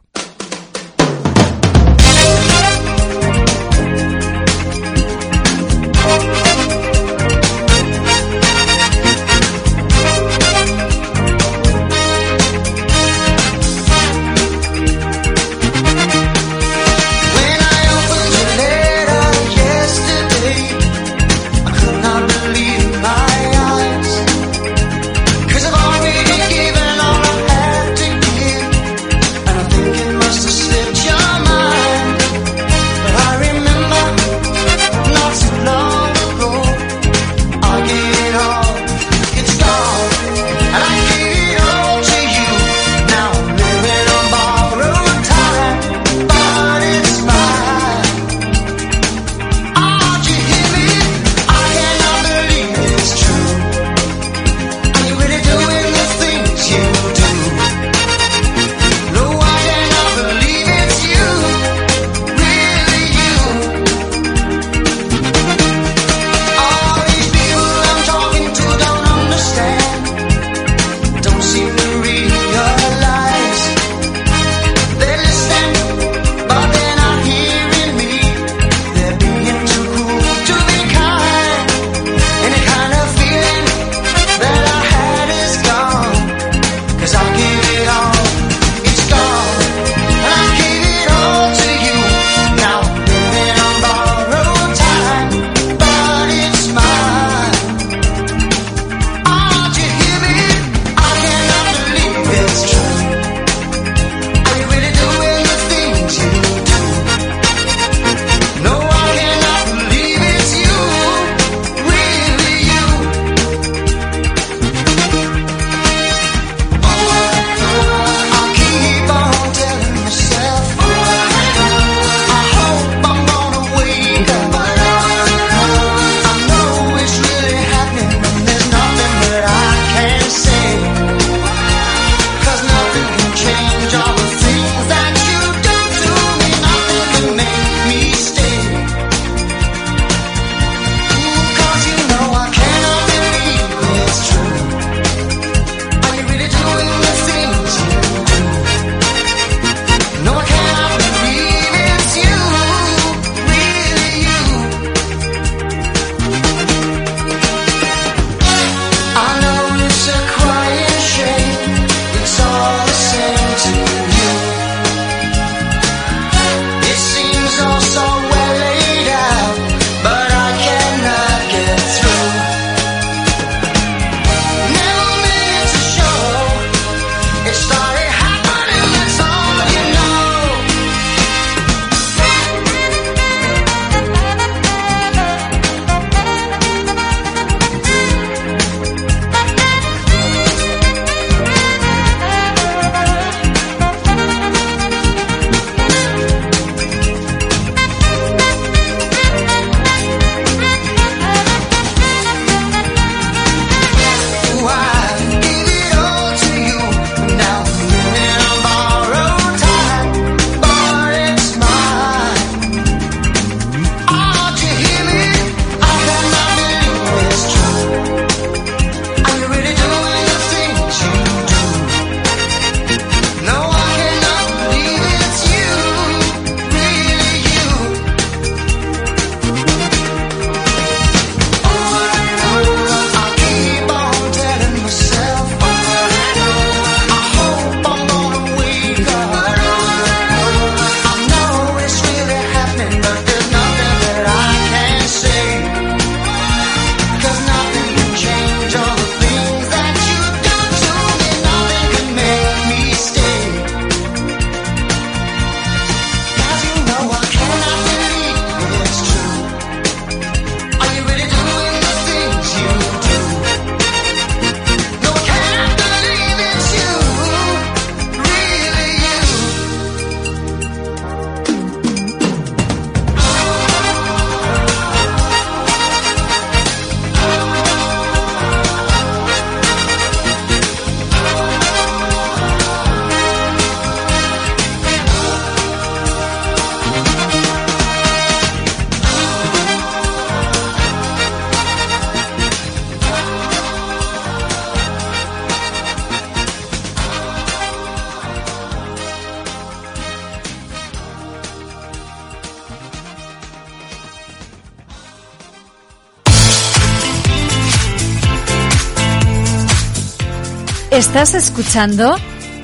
Estás escuchando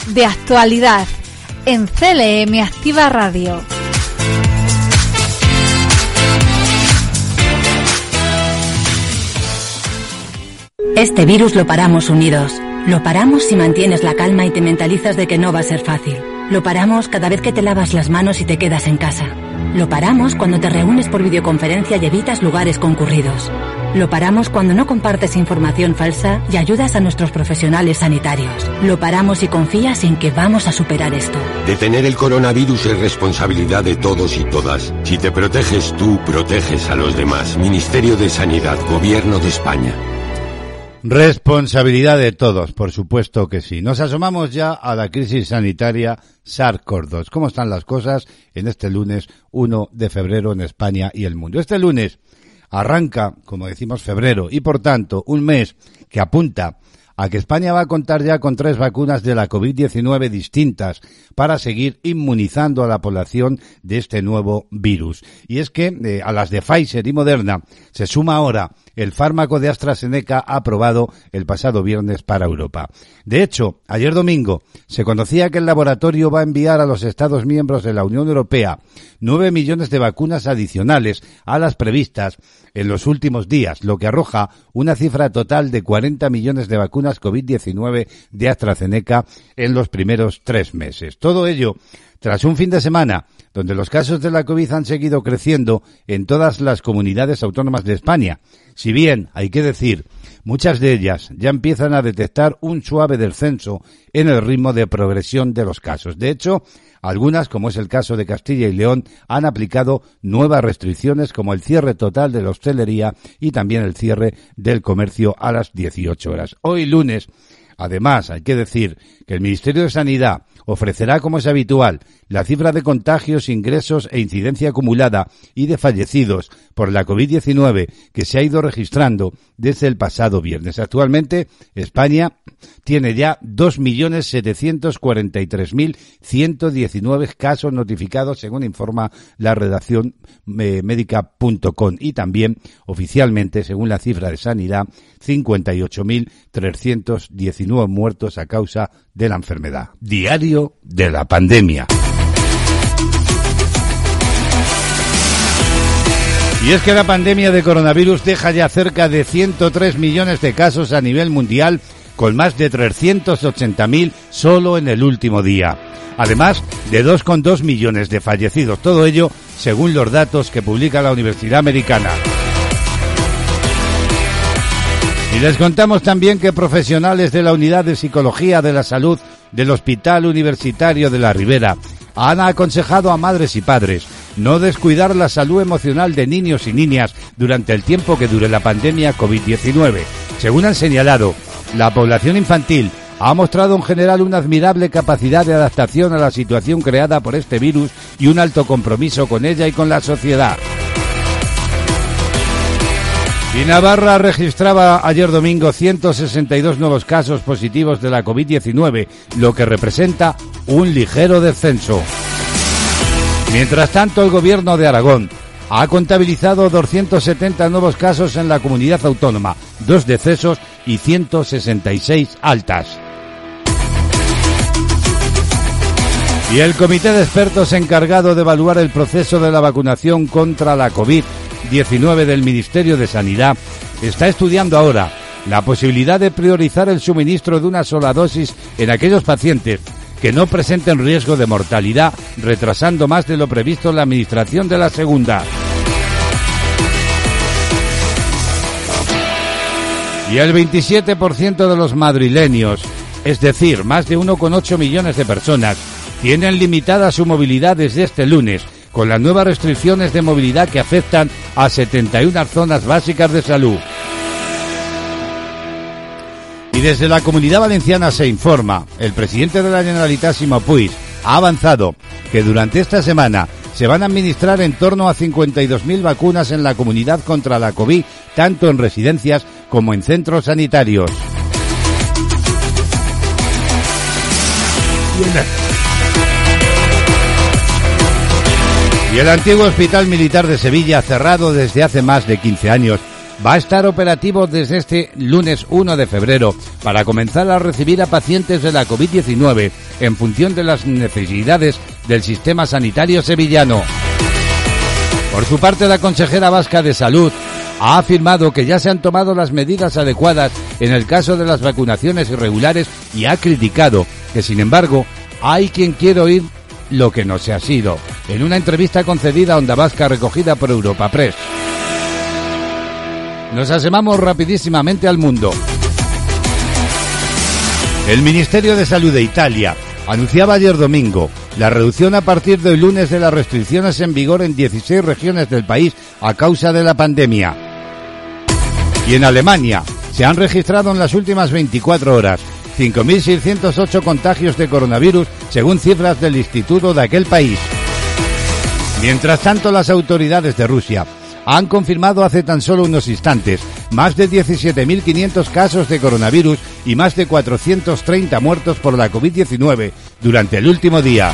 De Actualidad en CLM Activa Radio. Este virus lo paramos unidos. Lo paramos si mantienes la calma y te mentalizas de que no va a ser fácil. Lo paramos cada vez que te lavas las manos y te quedas en casa. Lo paramos cuando te reúnes por videoconferencia y evitas lugares concurridos. Lo paramos cuando no compartes información falsa y ayudas a nuestros profesionales sanitarios. Lo paramos y confías en que vamos a superar esto. Detener el coronavirus es responsabilidad de todos y todas. Si te proteges tú, proteges a los demás. Ministerio de Sanidad, Gobierno de España. Responsabilidad de todos, por supuesto que sí. Nos asomamos ya a la crisis sanitaria SARS-CoV-2. ¿Cómo están las cosas en este lunes 1 de febrero en España y el mundo? Este lunes arranca, como decimos, febrero y por tanto un mes que apunta a que España va a contar ya con tres vacunas de la COVID-19 distintas para seguir inmunizando a la población de este nuevo virus. Y es que eh, a las de Pfizer y Moderna se suma ahora el fármaco de AstraZeneca aprobado el pasado viernes para Europa. De hecho, ayer domingo se conocía que el laboratorio va a enviar a los Estados miembros de la Unión Europea nueve millones de vacunas adicionales a las previstas en los últimos días, lo que arroja una cifra total de 40 millones de vacunas COVID-19 de AstraZeneca en los primeros tres meses. Todo ello tras un fin de semana donde los casos de la COVID han seguido creciendo en todas las comunidades autónomas de España. Si bien, hay que decir, muchas de ellas ya empiezan a detectar un suave descenso en el ritmo de progresión de los casos. De hecho, algunas, como es el caso de Castilla y León, han aplicado nuevas restricciones como el cierre total de la hostelería y también el cierre del comercio a las 18 horas. Hoy lunes, además, hay que decir que el Ministerio de Sanidad ofrecerá, como es habitual, la cifra de contagios, ingresos e incidencia acumulada y de fallecidos por la COVID-19 que se ha ido registrando desde el pasado viernes. Actualmente, España tiene ya 2.743.119 casos notificados, según informa la redacción eh, médica.com y también oficialmente, según la cifra de sanidad, 58.319 muertos a causa de la enfermedad. Diario de la pandemia. Y es que la pandemia de coronavirus deja ya cerca de 103 millones de casos a nivel mundial, con más de 380.000 solo en el último día. Además de 2,2 millones de fallecidos. Todo ello según los datos que publica la Universidad Americana. Y les contamos también que profesionales de la Unidad de Psicología de la Salud del Hospital Universitario de la Ribera han aconsejado a madres y padres no descuidar la salud emocional de niños y niñas durante el tiempo que dure la pandemia COVID-19. Según han señalado, la población infantil ha mostrado en general una admirable capacidad de adaptación a la situación creada por este virus y un alto compromiso con ella y con la sociedad. Y Navarra registraba ayer domingo 162 nuevos casos positivos de la COVID-19, lo que representa un ligero descenso. Mientras tanto, el gobierno de Aragón ha contabilizado 270 nuevos casos en la comunidad autónoma, dos decesos y 166 altas. Y el comité de expertos encargado de evaluar el proceso de la vacunación contra la COVID-19 del Ministerio de Sanidad está estudiando ahora la posibilidad de priorizar el suministro de una sola dosis en aquellos pacientes que no presenten riesgo de mortalidad, retrasando más de lo previsto la administración de la segunda. Y el 27% de los madrileños, es decir, más de 1,8 millones de personas, tienen limitada su movilidad desde este lunes, con las nuevas restricciones de movilidad que afectan a 71 zonas básicas de salud. Y desde la Comunidad Valenciana se informa, el presidente de la Generalitat, Simo Puig, ha avanzado que durante esta semana se van a administrar en torno a 52.000 vacunas en la comunidad contra la COVID, tanto en residencias como en centros sanitarios. Y el antiguo Hospital Militar de Sevilla, cerrado desde hace más de 15 años, va a estar operativo desde este lunes 1 de febrero para comenzar a recibir a pacientes de la COVID-19 en función de las necesidades del sistema sanitario sevillano. Por su parte, la consejera vasca de Salud ha afirmado que ya se han tomado las medidas adecuadas en el caso de las vacunaciones irregulares y ha criticado que, sin embargo, hay quien quiere oír lo que no se ha sido, en una entrevista concedida a Onda Vasca recogida por Europa Press. Nos asemamos rapidísimamente al mundo. El Ministerio de Salud de Italia anunciaba ayer domingo la reducción a partir del lunes de las restricciones en vigor en 16 regiones del país a causa de la pandemia. Y en Alemania se han registrado en las últimas 24 horas 5.608 contagios de coronavirus según cifras del instituto de aquel país. Mientras tanto, las autoridades de Rusia han confirmado hace tan solo unos instantes más de 17.500 casos de coronavirus y más de 430 muertos por la COVID-19 durante el último día.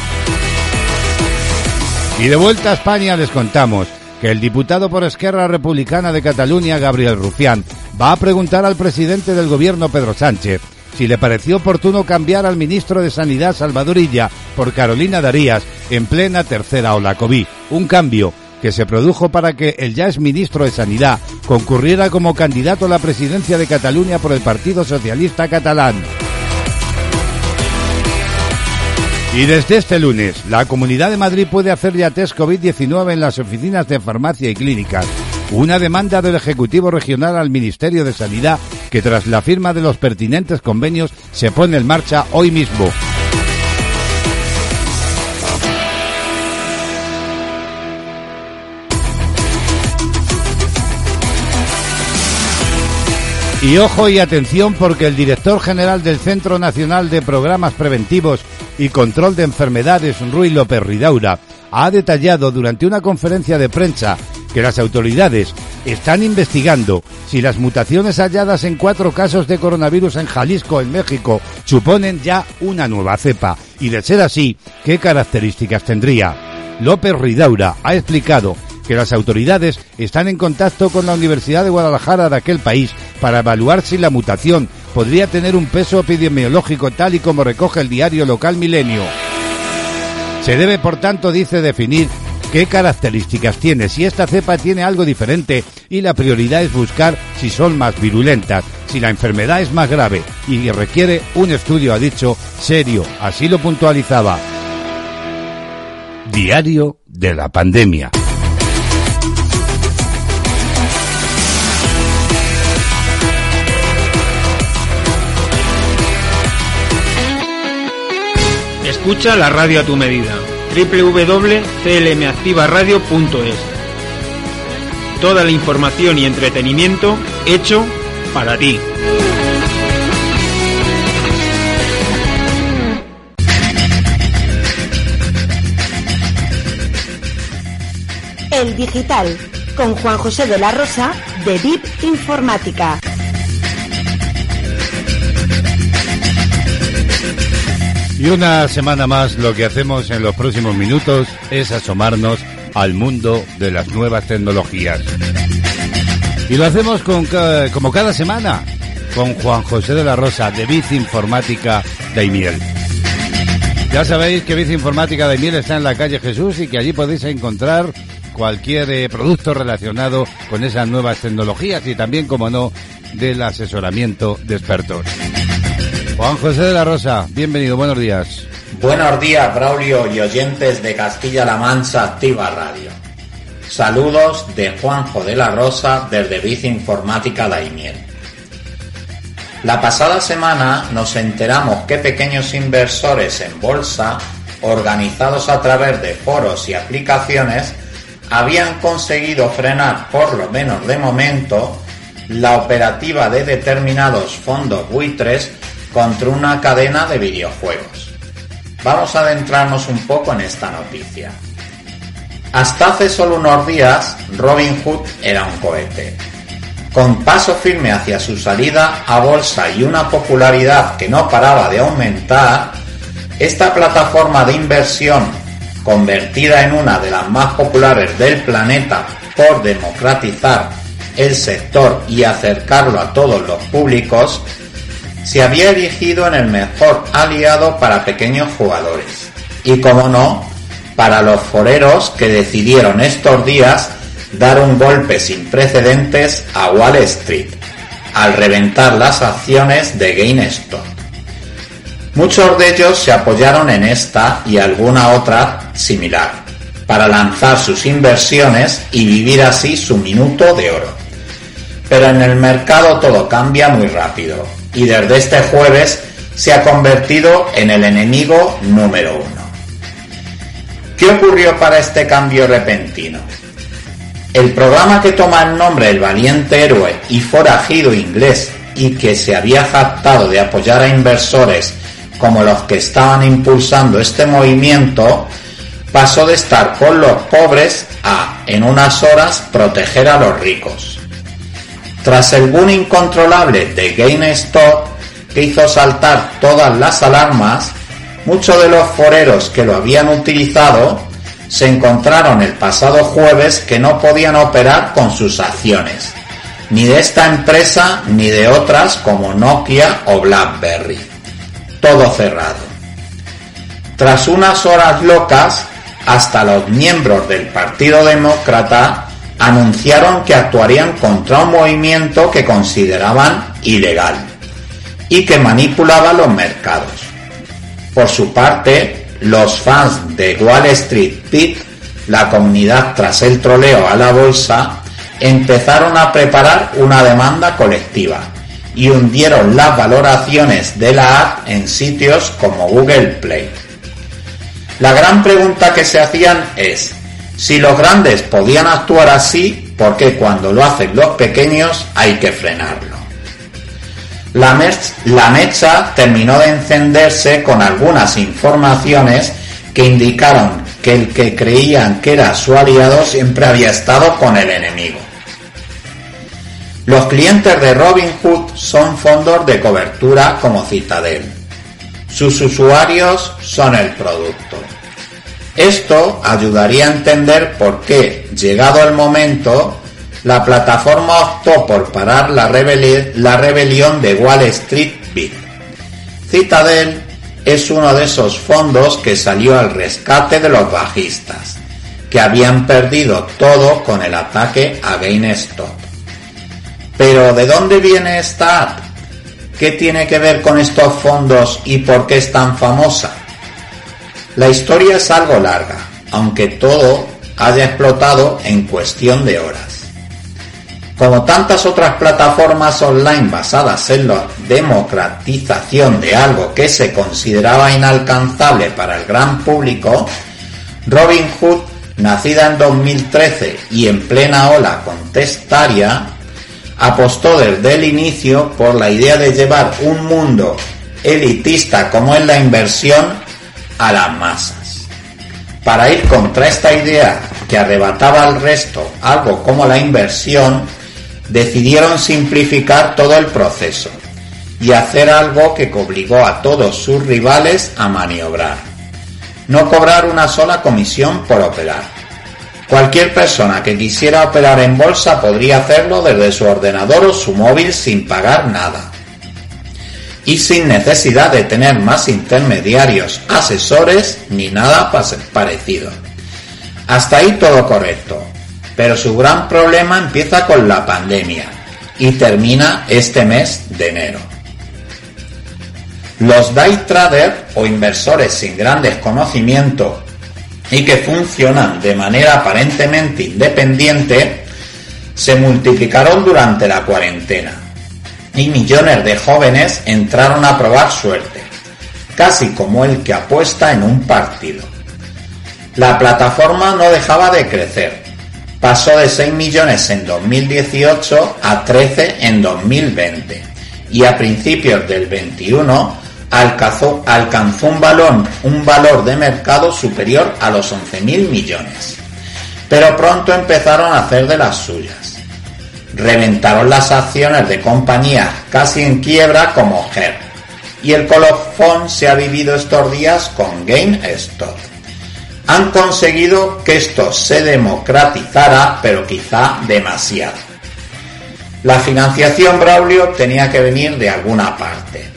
Y de vuelta a España les contamos que el diputado por Esquerra Republicana de Cataluña, Gabriel Rufián, va a preguntar al presidente del gobierno, Pedro Sánchez, si le pareció oportuno cambiar al ministro de Sanidad, Salvador Illa, por Carolina Darías en plena tercera ola COVID. Un cambio que se produjo para que el ya ex ministro de Sanidad concurriera como candidato a la presidencia de Cataluña por el Partido Socialista Catalán. Y desde este lunes, la Comunidad de Madrid puede hacer ya test COVID-19 en las oficinas de farmacia y clínicas. Una demanda del Ejecutivo Regional al Ministerio de Sanidad que tras la firma de los pertinentes convenios se pone en marcha hoy mismo. Y ojo y atención porque el director general del Centro Nacional de Programas Preventivos y Control de Enfermedades, Rui López Ridaura, ha detallado durante una conferencia de prensa que las autoridades están investigando si las mutaciones halladas en cuatro casos de coronavirus en Jalisco, en México, suponen ya una nueva cepa y de ser así, qué características tendría. López Ridaura ha explicado que las autoridades están en contacto con la Universidad de Guadalajara de aquel país para evaluar si la mutación podría tener un peso epidemiológico tal y como recoge el diario local Milenio. Se debe, por tanto, dice, definir qué características tiene, si esta cepa tiene algo diferente y la prioridad es buscar si son más virulentas, si la enfermedad es más grave y requiere un estudio, ha dicho, serio, así lo puntualizaba. Diario de la pandemia. Escucha la radio a tu medida. www.clmactivaradio.es Toda la información y entretenimiento hecho para ti. El digital con Juan José de la Rosa de VIP Informática. Y una semana más lo que hacemos en los próximos minutos es asomarnos al mundo de las nuevas tecnologías. Y lo hacemos con, como cada semana con Juan José de la Rosa de Biz Informática Daimiel. Ya sabéis que Biz Informática Daimiel está en la calle Jesús y que allí podéis encontrar cualquier eh, producto relacionado con esas nuevas tecnologías y también, como no, del asesoramiento de expertos. Juan José de la Rosa, bienvenido, buenos días. Buenos días, Braulio y oyentes de Castilla-La Mancha Activa Radio. Saludos de Juanjo de la Rosa desde Vice Informática Daimiel. La pasada semana nos enteramos que pequeños inversores en bolsa, organizados a través de foros y aplicaciones, habían conseguido frenar, por lo menos de momento, la operativa de determinados fondos buitres contra una cadena de videojuegos. Vamos a adentrarnos un poco en esta noticia. Hasta hace solo unos días, Robin Hood era un cohete. Con paso firme hacia su salida a bolsa y una popularidad que no paraba de aumentar, esta plataforma de inversión, convertida en una de las más populares del planeta por democratizar el sector y acercarlo a todos los públicos, se había erigido en el mejor aliado para pequeños jugadores. Y como no, para los foreros que decidieron estos días dar un golpe sin precedentes a Wall Street, al reventar las acciones de GameStop. Muchos de ellos se apoyaron en esta y alguna otra similar, para lanzar sus inversiones y vivir así su minuto de oro. Pero en el mercado todo cambia muy rápido y desde este jueves se ha convertido en el enemigo número uno. ¿Qué ocurrió para este cambio repentino? El programa que toma el nombre El valiente héroe y forajido inglés y que se había jactado de apoyar a inversores como los que estaban impulsando este movimiento, pasó de estar con los pobres a, en unas horas, proteger a los ricos. Tras el boom incontrolable de GameStop, que hizo saltar todas las alarmas, muchos de los foreros que lo habían utilizado se encontraron el pasado jueves que no podían operar con sus acciones, ni de esta empresa ni de otras como Nokia o BlackBerry. Todo cerrado. Tras unas horas locas, hasta los miembros del Partido Demócrata anunciaron que actuarían contra un movimiento que consideraban ilegal y que manipulaba los mercados. Por su parte, los fans de Wall Street Pit, la comunidad tras el troleo a la bolsa, empezaron a preparar una demanda colectiva y hundieron las valoraciones de la app en sitios como Google Play. La gran pregunta que se hacían es, si los grandes podían actuar así, ¿por qué cuando lo hacen los pequeños hay que frenarlo? La, mecha terminó de encenderse con algunas informaciones que indicaron que el que creían que era su aliado siempre había estado con el enemigo. Los clientes de Robinhood son fondos de cobertura como Citadel. Sus usuarios son el producto. Esto ayudaría a entender por qué, llegado el momento, la plataforma optó por parar la, rebelión de Wall Street Bit. Citadel es uno de esos fondos que salió al rescate de los bajistas, que habían perdido todo con el ataque a GameStop. Pero ¿de dónde viene esta app? ¿Qué tiene que ver con estos fondos y por qué es tan famosa? La historia es algo larga, aunque todo haya explotado en cuestión de horas. Como tantas otras plataformas online basadas en la democratización de algo que se consideraba inalcanzable para el gran público, Robinhood, nacida en 2013 y en plena ola contestaria, apostó desde el inicio por la idea de llevar un mundo elitista como es la inversión a las masas. Para ir contra esta idea que arrebataba al resto algo como la inversión, decidieron simplificar todo el proceso y hacer algo que obligó a todos sus rivales a maniobrar. No cobrar una sola comisión por operar. Cualquier persona que quisiera operar en bolsa podría hacerlo desde su ordenador o su móvil sin pagar nada. Y sin necesidad de tener más intermediarios, asesores ni nada parecido. Hasta ahí todo correcto. Pero su gran problema empieza con la pandemia y termina este mes de enero. Los day traders o inversores sin grandes conocimientos y que funcionan de manera aparentemente independiente se multiplicaron durante la cuarentena y millones de jóvenes entraron a probar suerte, casi como el que apuesta en un partido. La plataforma no dejaba de crecer pasó de 6 millones en 2018 a 13 en 2020 y a principios del 21 alcanzó, alcanzó un, valor, un valor de mercado superior a los 11.000 millones. Pero pronto empezaron a hacer de las suyas. Reventaron las acciones de compañías casi en quiebra como Her. Y el colofón se ha vivido estos días con GameStop han conseguido que esto se democratizara, pero quizá demasiado. La financiación Braulio tenía que venir de alguna parte.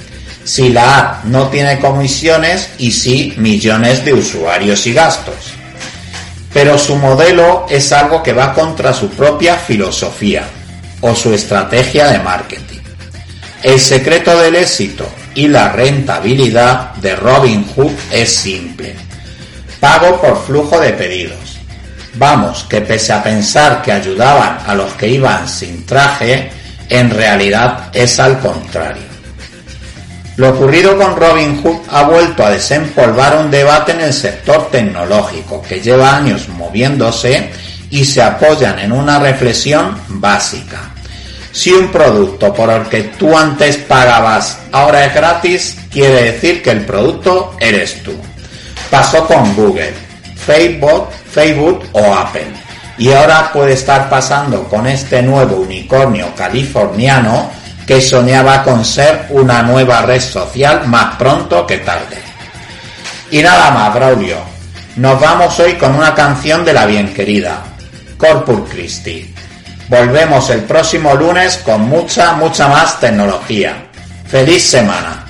Si la A no tiene comisiones y sí millones de usuarios y gastos. Pero su modelo es algo que va contra su propia filosofía o su estrategia de marketing. El secreto del éxito y la rentabilidad de Robinhood es simple. Pago por flujo de pedidos. Vamos, que pese a pensar que ayudaban a los que iban sin traje, en realidad es al contrario. Lo ocurrido con Robinhood ha vuelto a desempolvar un debate en el sector tecnológico que lleva años moviéndose y se apoyan en una reflexión básica. Si un producto por el que tú antes pagabas ahora es gratis, quiere decir que el producto eres tú. Pasó con Google, Facebook, Facebook o Apple. Y ahora puede estar pasando con este nuevo unicornio californiano que soñaba con ser una nueva red social más pronto que tarde. Y nada más, Braulio. Nos vamos hoy con una canción de la bien querida, Corpus Christi. Volvemos el próximo lunes con mucha, mucha más tecnología. ¡Feliz semana!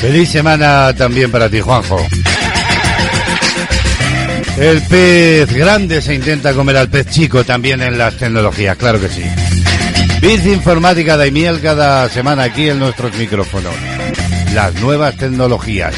Feliz semana también para ti, Juanjo. El pez grande se intenta comer al pez chico también en las tecnologías, claro que sí. Biz Informática Daimiel cada semana aquí en nuestros micrófonos. Las nuevas tecnologías.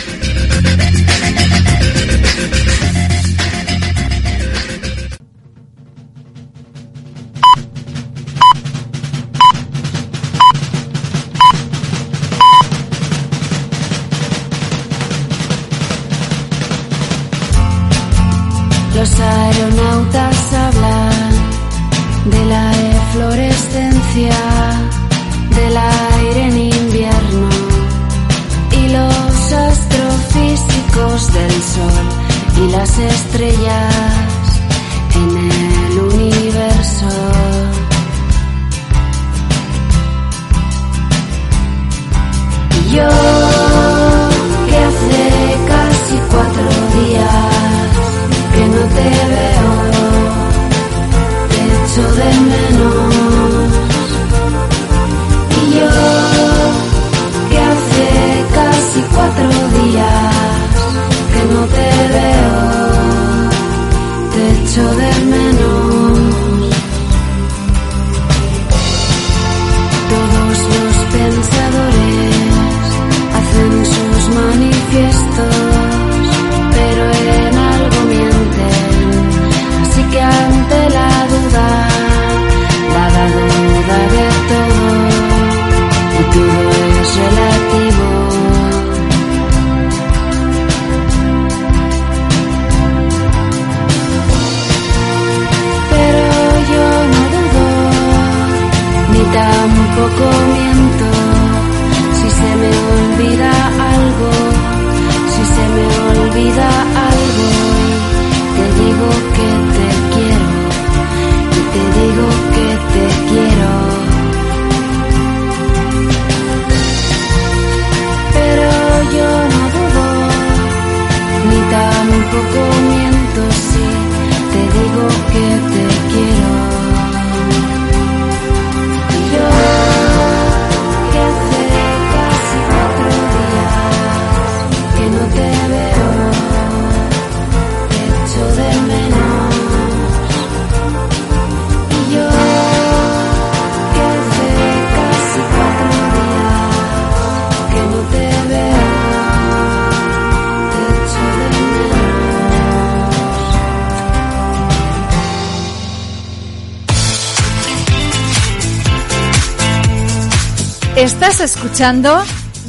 Estás escuchando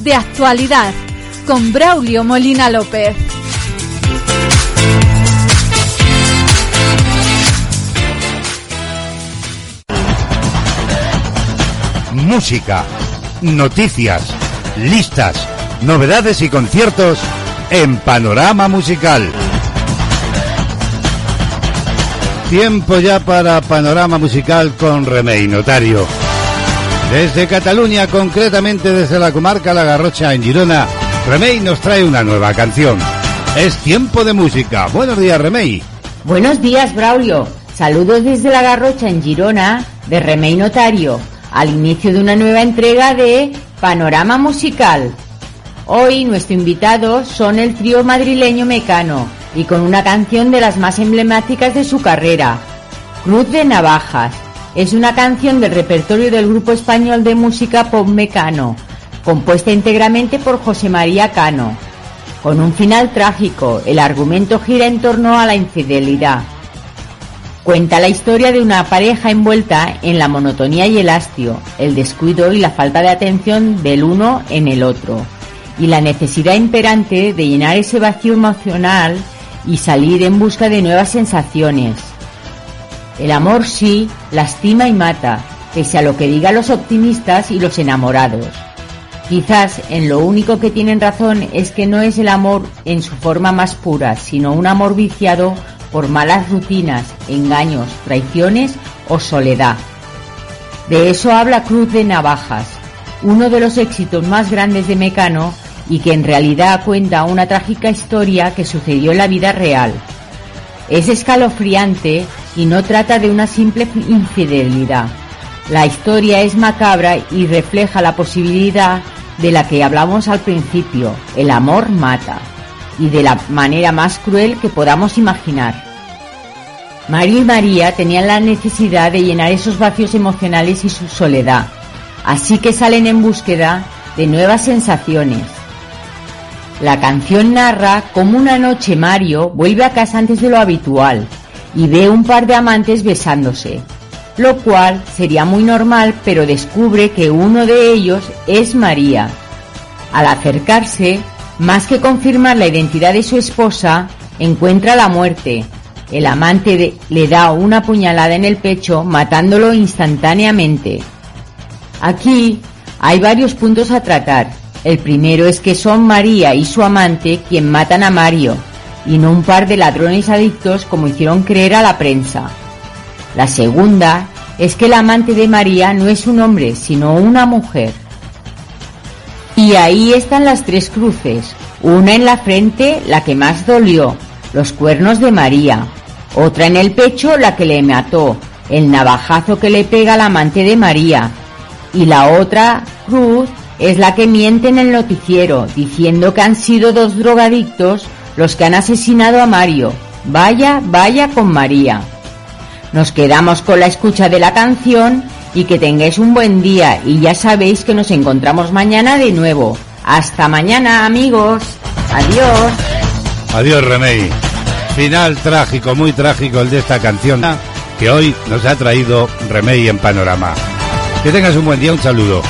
De Actualidad con Braulio Molina López. Música, noticias, listas, novedades y conciertos en Panorama Musical. Tiempo ya para Panorama Musical con Remey Notario. Desde Cataluña, concretamente desde la comarca La Garrocha en Girona, Remey nos trae una nueva canción. Es tiempo de música. Buenos días, Remey. Buenos días, Braulio. Saludos desde la Garrocha en Girona de Remey Notario, al inicio de una nueva entrega de Panorama Musical. Hoy nuestro invitado son el trío madrileño Mecano y con una canción de las más emblemáticas de su carrera, Cruz de Navajas. Es una canción del repertorio del grupo español de música pop Mecano, compuesta íntegramente por José María Cano. Con un final trágico, el argumento gira en torno a la infidelidad. Cuenta la historia de una pareja envuelta en la monotonía y el hastio, el descuido y la falta de atención del uno en el otro, y la necesidad imperante de llenar ese vacío emocional y salir en busca de nuevas sensaciones. El amor sí lastima y mata, pese a lo que digan los optimistas y los enamorados. Quizás en lo único que tienen razón es que no es el amor en su forma más pura, sino un amor viciado por malas rutinas, engaños, traiciones o soledad. De eso habla Cruz de Navajas, uno de los éxitos más grandes de Mecano y que en realidad cuenta una trágica historia que sucedió en la vida real. Es escalofriante y no trata de una simple infidelidad. La historia es macabra y refleja la posibilidad de la que hablamos al principio, el amor mata, y de la manera más cruel que podamos imaginar. Mario y María tenían la necesidad de llenar esos vacíos emocionales y su soledad, así que salen en búsqueda de nuevas sensaciones. La canción narra cómo una noche Mario vuelve a casa antes de lo habitual y ve un par de amantes besándose, lo cual sería muy normal, pero descubre que uno de ellos es María. Al acercarse, más que confirmar la identidad de su esposa, encuentra la muerte. El amante le da una puñalada en el pecho, matándolo instantáneamente. Aquí hay varios puntos a tratar. El primero es que son María y su amante quien matan a Mario, y no un par de ladrones adictos como hicieron creer a la prensa. La segunda es que el amante de María no es un hombre, sino una mujer. Y ahí están las tres cruces. Una en la frente, la que más dolió, los cuernos de María. Otra en el pecho, la que le mató, el navajazo que le pega al amante de María. Y la otra cruz es la que miente en el noticiero, diciendo que han sido dos drogadictos los que han asesinado a Mario. Vaya, vaya con María. Nos quedamos con la escucha de la canción y que tengáis un buen día y ya sabéis que nos encontramos mañana de nuevo. Hasta mañana amigos. Adiós. Adiós, Remey. Final trágico, muy trágico el de esta canción que hoy nos ha traído Remey en Panorama. Que tengas un buen día, un saludo.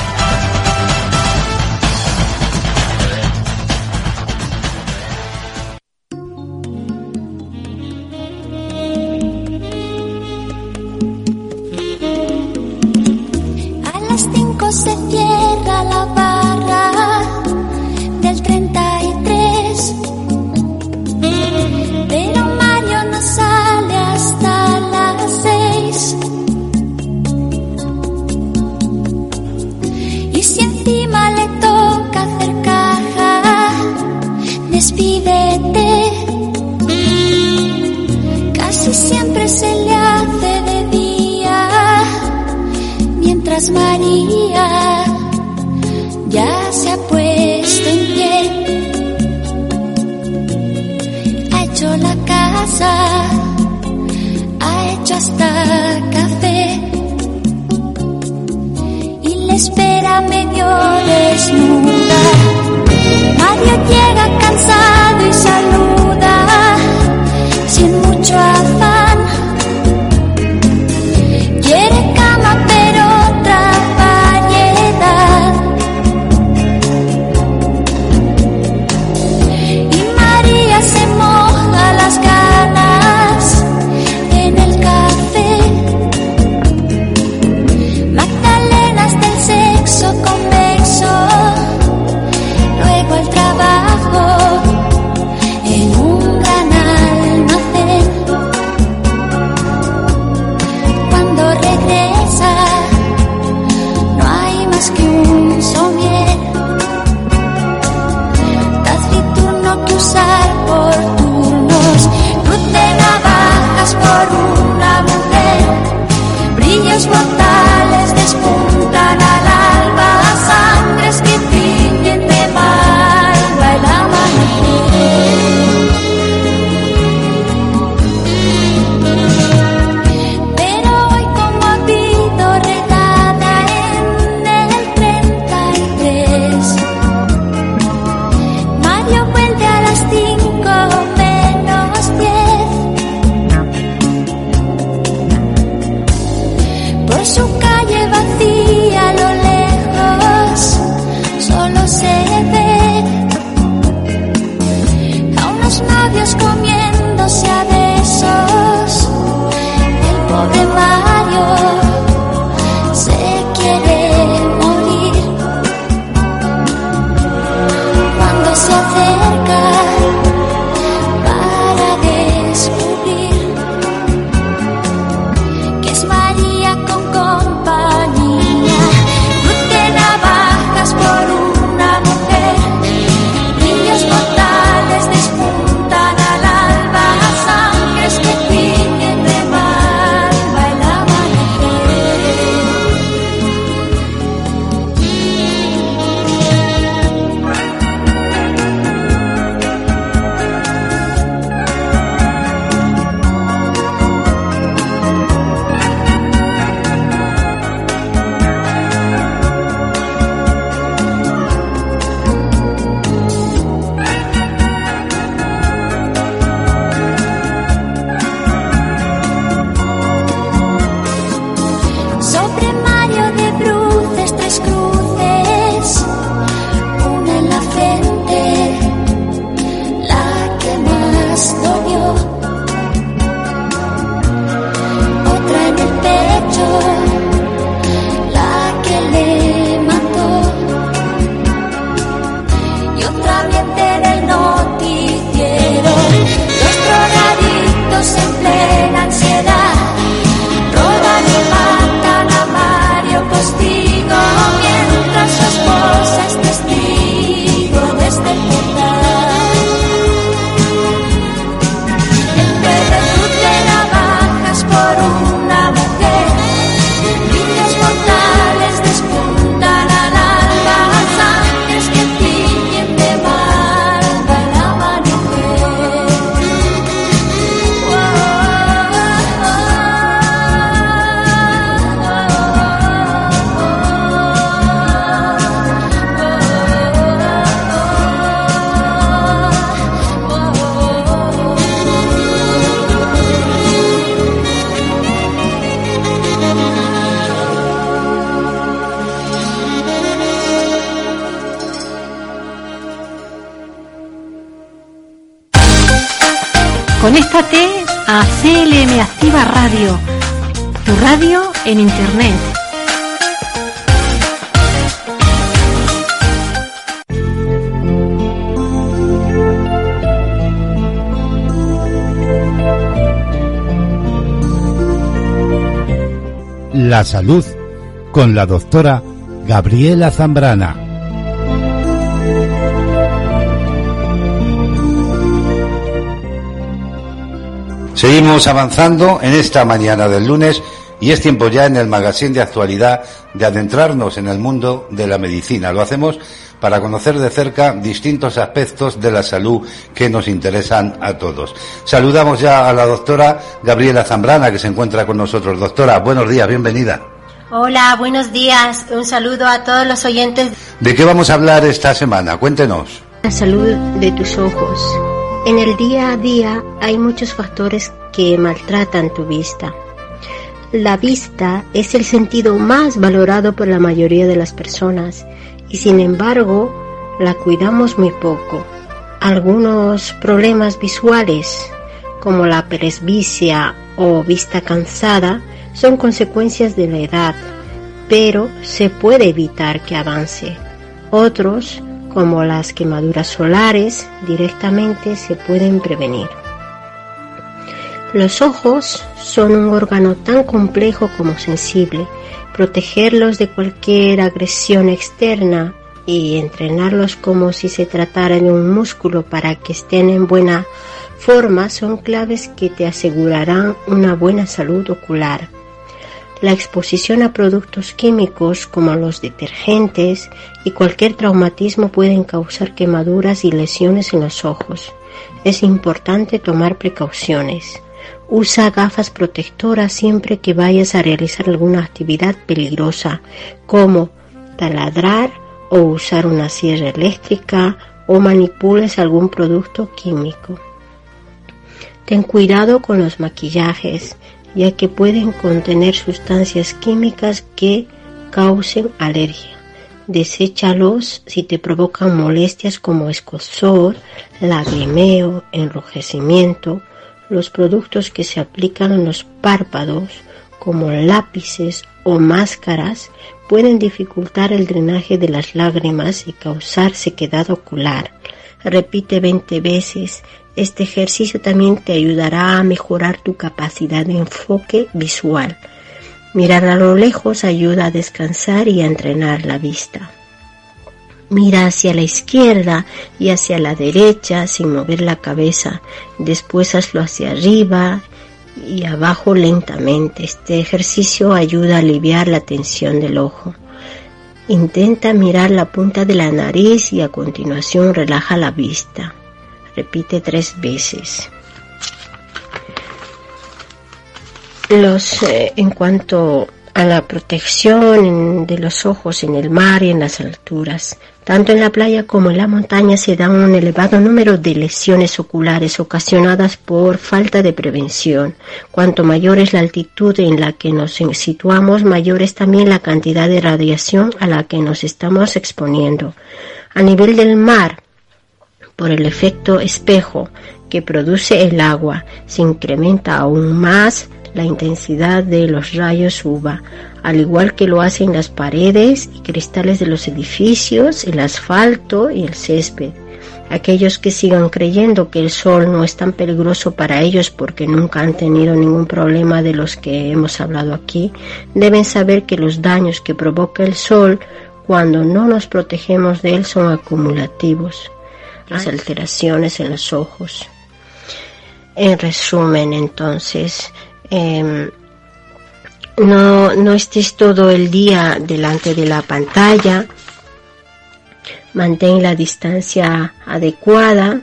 En Internet. La salud con la doctora Gabriela Zambrana. Seguimos avanzando en esta mañana del lunes y es tiempo ya en el magazine de actualidad de adentrarnos en el mundo de la medicina. Lo hacemos para conocer de cerca distintos aspectos de la salud que nos interesan a todos. Saludamos ya a la doctora Gabriela Zambrana que se encuentra con nosotros. Doctora, buenos días, bienvenida. Hola, buenos días. Un saludo a todos los oyentes. ¿De qué vamos a hablar esta semana? Cuéntenos. La salud de tus ojos. En el día a día hay muchos factores que maltratan tu vista. La vista es el sentido más valorado por la mayoría de las personas y sin embargo la cuidamos muy poco. Algunos problemas visuales como la presbicia o vista cansada son consecuencias de la edad, pero se puede evitar que avance. Otros, como las quemaduras solares, directamente se pueden prevenir. Los ojos son un órgano tan complejo como sensible. Protegerlos de cualquier agresión externa y entrenarlos como si se tratara de un músculo para que estén en buena forma son claves que te asegurarán una buena salud ocular. La exposición a productos químicos como los detergentes y cualquier traumatismo pueden causar quemaduras y lesiones en los ojos. Es importante tomar precauciones. Usa gafas protectoras siempre que vayas a realizar alguna actividad peligrosa, como taladrar o usar una sierra eléctrica o manipules algún producto químico. Ten cuidado con los maquillajes, ya que pueden contener sustancias químicas que causen alergia. Deséchalos si te provocan molestias como escozor, lagrimeo, enrojecimiento, los productos que se aplican en los párpados, como lápices o máscaras, pueden dificultar el drenaje de las lágrimas y causar sequedad ocular. Repite 20 veces. Este ejercicio también te ayudará a mejorar tu capacidad de enfoque visual. Mirar a lo lejos ayuda a descansar y a entrenar la vista. Mira hacia la izquierda y hacia la derecha sin mover la cabeza. Después hazlo hacia arriba y abajo lentamente. Este ejercicio ayuda a aliviar la tensión del ojo. Intenta mirar la punta de la nariz y a continuación relaja la vista. Repite tres veces. Los, eh, en cuanto a la protección de los ojos en el mar y en las alturas, tanto en la playa como en la montaña se da un elevado número de lesiones oculares ocasionadas por falta de prevención. Cuanto mayor es la altitud en la que nos situamos, mayor es también la cantidad de radiación a la que nos estamos exponiendo. A nivel del mar, por el efecto espejo que produce el agua, se incrementa aún más la intensidad de los rayos UVA, al igual que lo hacen las paredes y cristales de los edificios, el asfalto y el césped. Aquellos que sigan creyendo que el sol no es tan peligroso para ellos porque nunca han tenido ningún problema de los que hemos hablado aquí, deben saber que los daños que provoca el sol cuando no nos protegemos de él son acumulativos. Las alteraciones en los ojos. En resumen, entonces, Em, no, no estés todo el día delante de la pantalla, mantén la distancia adecuada,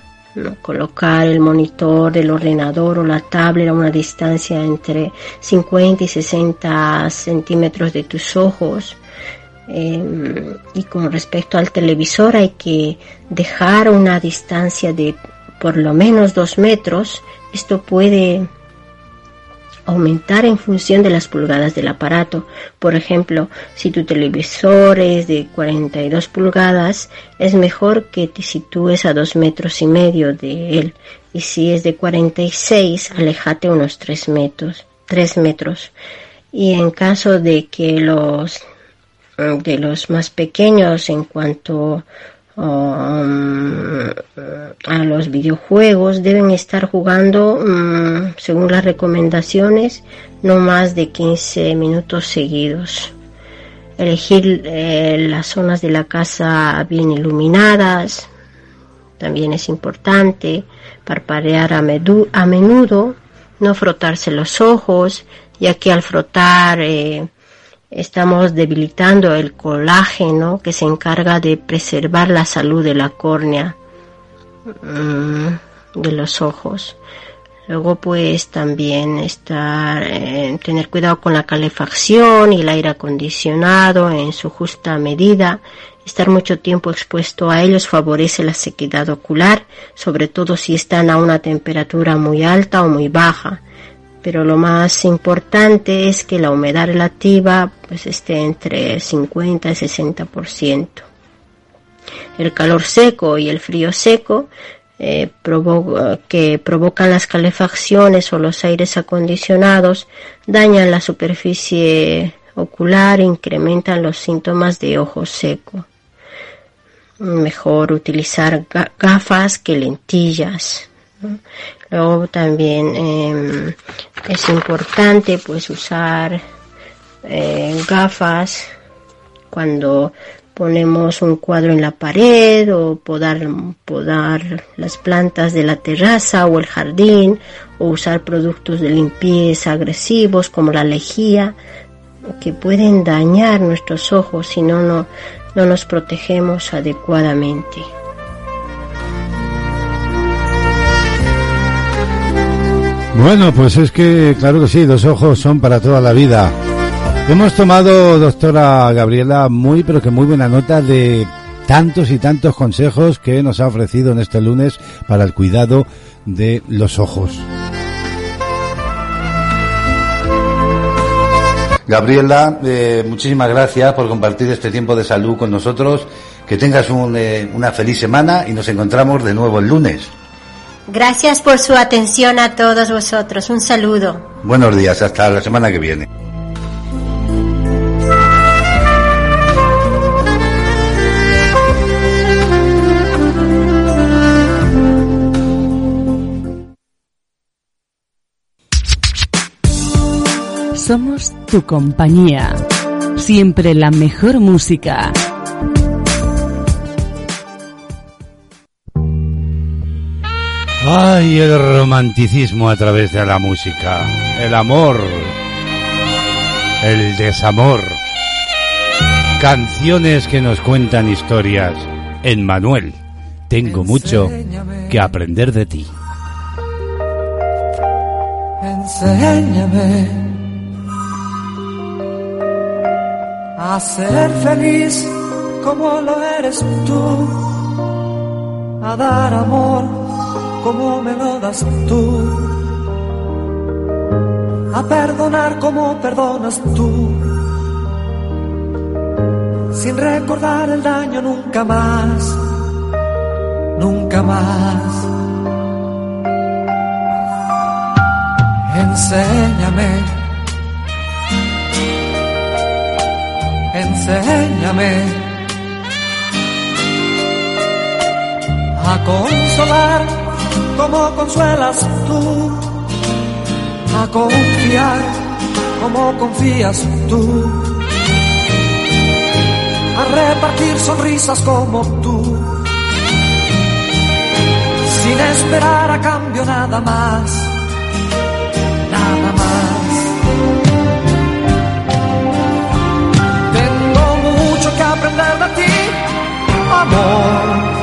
colocar el monitor del ordenador o la tablet a una distancia entre 50 y 60 centímetros de tus ojos. Em, y con respecto al televisor hay que dejar una distancia de por lo menos dos metros. Esto puede aumentar en función de las pulgadas del aparato. Por ejemplo, si tu televisor es de 42 pulgadas, es mejor que te sitúes a 2 metros y medio de él. Y si es de 46, alejate unos 3 metros. 3 metros. Y en caso de que los de los más pequeños en cuanto Um, a los videojuegos deben estar jugando, um, según las recomendaciones, no más de 15 minutos seguidos. Elegir eh, las zonas de la casa bien iluminadas también es importante. Parpadear a, a menudo, no frotarse los ojos, ya que al frotar eh, estamos debilitando el colágeno que se encarga de preservar la salud de la córnea mm, de los ojos. Luego pues también estar, eh, tener cuidado con la calefacción y el aire acondicionado en su justa medida. Estar mucho tiempo expuesto a ellos favorece la sequedad ocular, sobre todo si están a una temperatura muy alta o muy baja pero lo más importante es que la humedad relativa pues esté entre 50 y 60%. El calor seco y el frío seco eh, que provocan las calefacciones o los aires acondicionados dañan la superficie ocular e incrementan los síntomas de ojo seco. Mejor utilizar gafas que lentillas. Luego también em, es importante pues usar eh, gafas cuando ponemos un cuadro en la pared o podar, podar las plantas de la terraza o el jardín o usar productos de limpieza agresivos como la lejía que pueden dañar nuestros ojos si no, no nos protegemos adecuadamente. Bueno, pues es que, claro que sí, dos ojos son para toda la vida. Hemos tomado, doctora Gabriela, muy, pero que muy buena nota de tantos y tantos consejos que nos ha ofrecido en este lunes para el cuidado de los ojos. Gabriela, eh, muchísimas gracias por compartir este tiempo de salud con nosotros. Que tengas un, eh, una feliz semana y nos encontramos de nuevo el lunes. Gracias por su atención a todos vosotros. Un saludo. Buenos días, hasta la semana que viene. Somos tu compañía. Siempre la mejor música. Ay, el romanticismo a través de la música. El amor. El desamor. Canciones que nos cuentan historias. En Manuel, tengo mucho que aprender de ti. Enséñame a ser feliz como lo eres tú, a dar amor como me lo das tú, a perdonar como perdonas tú, sin recordar el daño nunca más, nunca más. Enséñame, enséñame a consolar como consuelas tú, a confiar como confías tú, a repartir sonrisas como tú, sin esperar a cambio nada más nada más. Tengo mucho que aprender de ti, amor.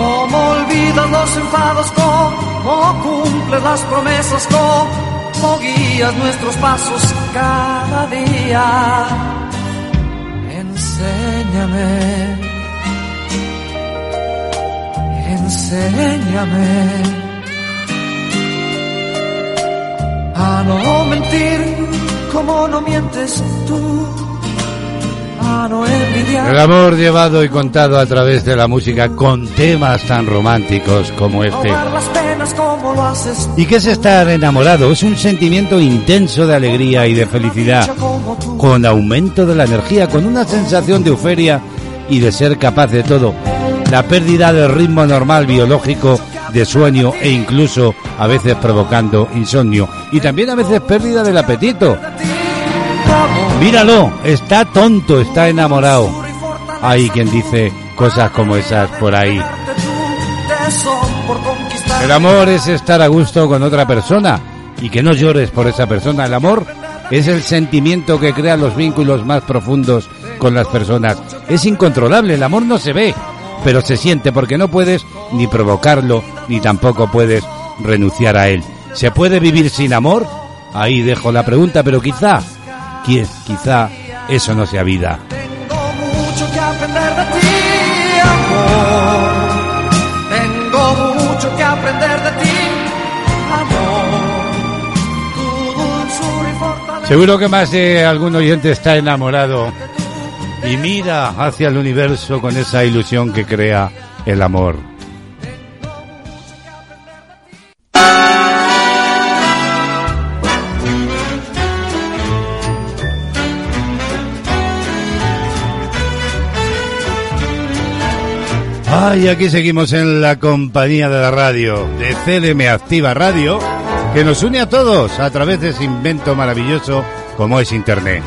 Cómo olvidas los enfados, cómo cumples las promesas, cómo guías nuestros pasos cada día. Enséñame, enséñame a no mentir como no mientes tú. El amor llevado y contado a través de la música con temas tan románticos como este. ¿Y qué es estar enamorado? Es un sentimiento intenso de alegría y de felicidad, con aumento de la energía, con una sensación de euforia y de ser capaz de todo. La pérdida del ritmo normal biológico de sueño e incluso a veces provocando insomnio. Y también a veces pérdida del apetito. Míralo, está tonto, está enamorado. Hay quien dice cosas como esas por ahí. El amor es estar a gusto con otra persona y que no llores por esa persona. El amor es el sentimiento que crea los vínculos más profundos con las personas. Es incontrolable, el amor no se ve, pero se siente porque no puedes ni provocarlo ni tampoco puedes renunciar a él. ¿Se puede vivir sin amor? Ahí dejo la pregunta, pero quizá, qui- quizá eso no sea vida. mucho que aprender de ti, amor. Tengo mucho que aprender de ti, amor. Tu dulzura y fortaleza. Seguro que más de algún oyente está enamorado y mira hacia el universo con esa ilusión que crea el amor. Ay, aquí seguimos en la compañía de la radio, de CDM Activa Radio, que nos une a todos a través de ese invento maravilloso como es Internet.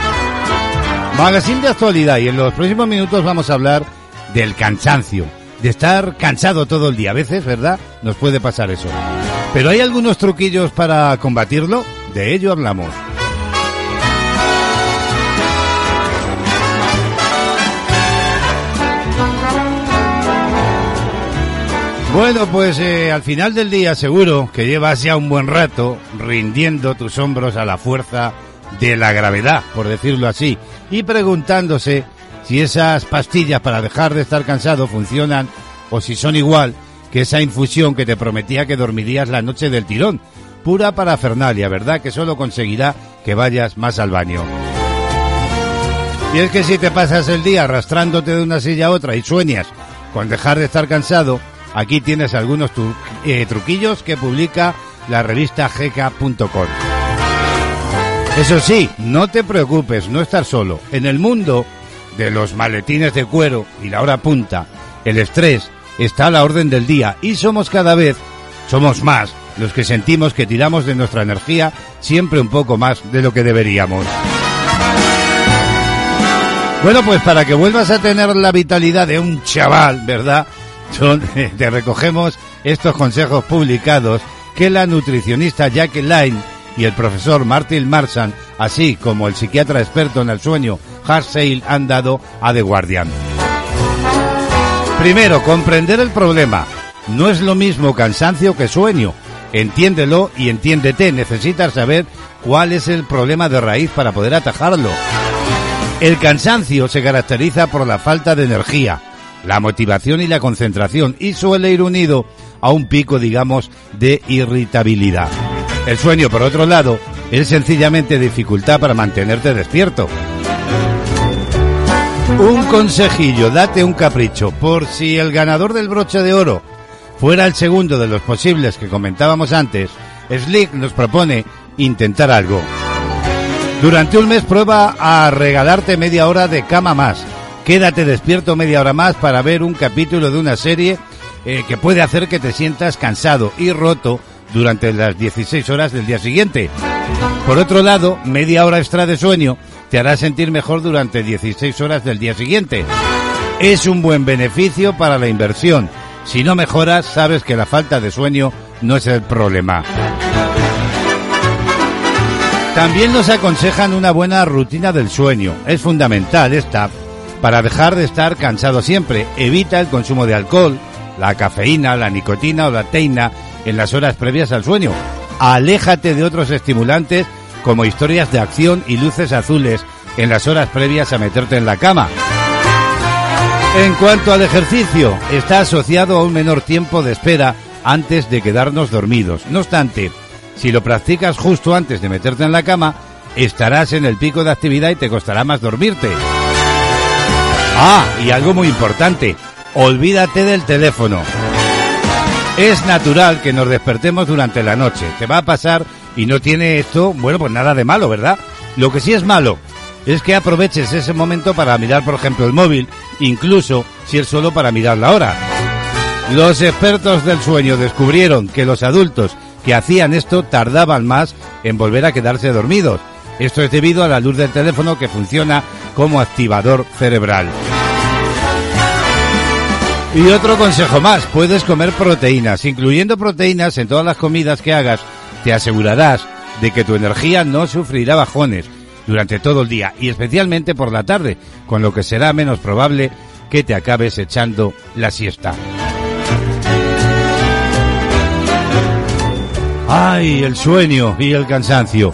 Magazine de actualidad y en los próximos minutos vamos a hablar del cansancio, de estar cansado todo el día. A veces, ¿verdad? Nos puede pasar eso. Pero hay algunos truquillos para combatirlo, de ello hablamos. Bueno, pues eh, al final del día seguro que llevas ya un buen rato rindiendo tus hombros a la fuerza de la gravedad, por decirlo así, y preguntándose si esas pastillas para dejar de estar cansado funcionan o si son igual que esa infusión que te prometía que dormirías la noche del tirón. Pura parafernalia, ¿verdad? Que solo conseguirá que vayas más al baño. Y es que si te pasas el día arrastrándote de una silla a otra y sueñas con dejar de estar cansado, Aquí tienes algunos eh, truquillos que publica la revista GK.com. Eso sí, no te preocupes, no estás solo. En el mundo de los maletines de cuero y la hora punta, el estrés está a la orden del día y somos cada vez, somos más, los que sentimos que tiramos de nuestra energía siempre un poco más de lo que deberíamos. Bueno, pues para que vuelvas a tener la vitalidad de un chaval, ¿verdad? Te recogemos estos consejos publicados que la nutricionista Jacqueline y el profesor Martin Marsan, así como el psiquiatra experto en el sueño Hart han dado a The Guardian. Primero, comprender el problema. No es lo mismo cansancio que sueño. Entiéndelo y entiéndete. Necesitas saber cuál es el problema de raíz para poder atajarlo. El cansancio se caracteriza por la falta de energía, la motivación y la concentración y suele ir unido a un pico, digamos, de irritabilidad. El sueño, por otro lado, es sencillamente dificultad para mantenerte despierto. Un consejillo, date un capricho, por si el ganador del broche de oro fuera el segundo de los posibles que comentábamos antes, Slick nos propone intentar algo. Durante un mes prueba a regalarte media hora de cama más Quédate despierto media hora más para ver un capítulo de una serie eh, que puede hacer que te sientas cansado y roto durante las 16 horas del día siguiente. Por otro lado, media hora extra de sueño te hará sentir mejor durante 16 horas del día siguiente. Es un buen beneficio para la inversión. Si no mejoras, sabes que la falta de sueño no es el problema. También nos aconsejan una buena rutina del sueño. Es fundamental esta para dejar de estar cansado siempre. Evita el consumo de alcohol, la cafeína, la nicotina o la teina en las horas previas al sueño. Aléjate de otros estimulantes como historias de acción y luces azules en las horas previas a meterte en la cama. En cuanto al ejercicio, está asociado a un menor tiempo de espera antes de quedarnos dormidos. No obstante, si lo practicas justo antes de meterte en la cama, estarás en el pico de actividad y te costará más dormirte. Ah, y algo muy importante, olvídate del teléfono. Es natural que nos despertemos durante la noche. Te va a pasar y no tiene esto, bueno, pues nada de malo, ¿verdad? Lo que sí es malo es que aproveches ese momento para mirar, por ejemplo, el móvil, incluso si es solo para mirar la hora. Los expertos del sueño descubrieron que los adultos que hacían esto tardaban más en volver a quedarse dormidos esto es debido a la luz del teléfono que funciona como activador cerebral. Y otro consejo más, puedes comer proteínas. Incluyendo proteínas en todas las comidas que hagas, te asegurarás de que tu energía no sufrirá bajones durante todo el día y especialmente por la tarde, con lo que será menos probable que te acabes echando la siesta. ¡Ay, el sueño y el cansancio!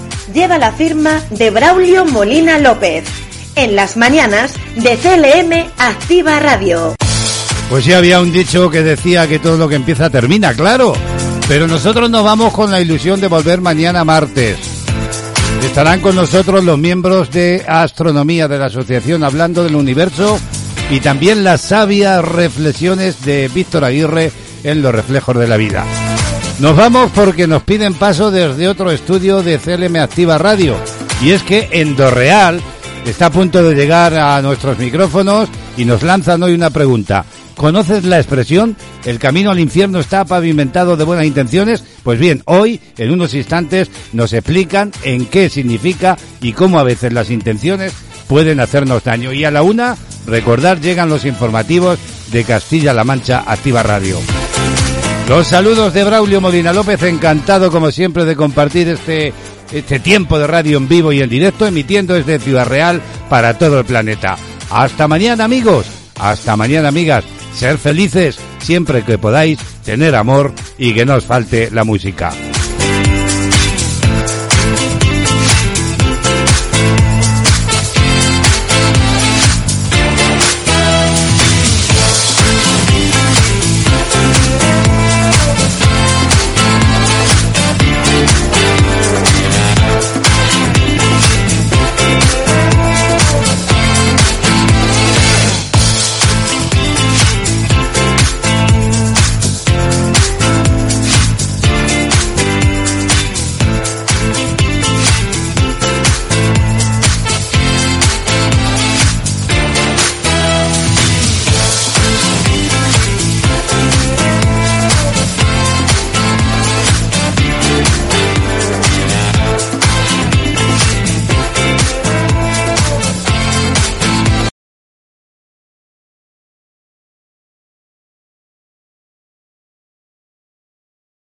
lleva la firma de Braulio Molina López. En las mañanas de CLM Activa Radio. Pues ya había un dicho que decía que todo lo que empieza termina, claro. Pero nosotros nos vamos con la ilusión de volver mañana martes. Estarán con nosotros los miembros de astronomía de la asociación hablando del universo y también las sabias reflexiones de Víctor Aguirre en los reflejos de la vida. Nos vamos porque nos piden paso desde otro estudio de CLM Activa Radio. Y es que Endorreal está a punto de llegar a nuestros micrófonos y nos lanzan hoy una pregunta. ¿Conoces la expresión? ¿El camino al infierno está pavimentado de buenas intenciones? Pues bien, hoy, en unos instantes, nos explican en qué significa y cómo a veces las intenciones pueden hacernos daño. Y a la una, recordar, llegan los informativos de Castilla-La Mancha Activa Radio. Los saludos de Braulio Molina López, encantado como siempre de compartir este, este tiempo de radio en vivo y en directo, emitiendo desde Ciudad Real para todo el planeta. Hasta mañana amigos, hasta mañana amigas, ser felices siempre que podáis, tener amor y que no os falte la música.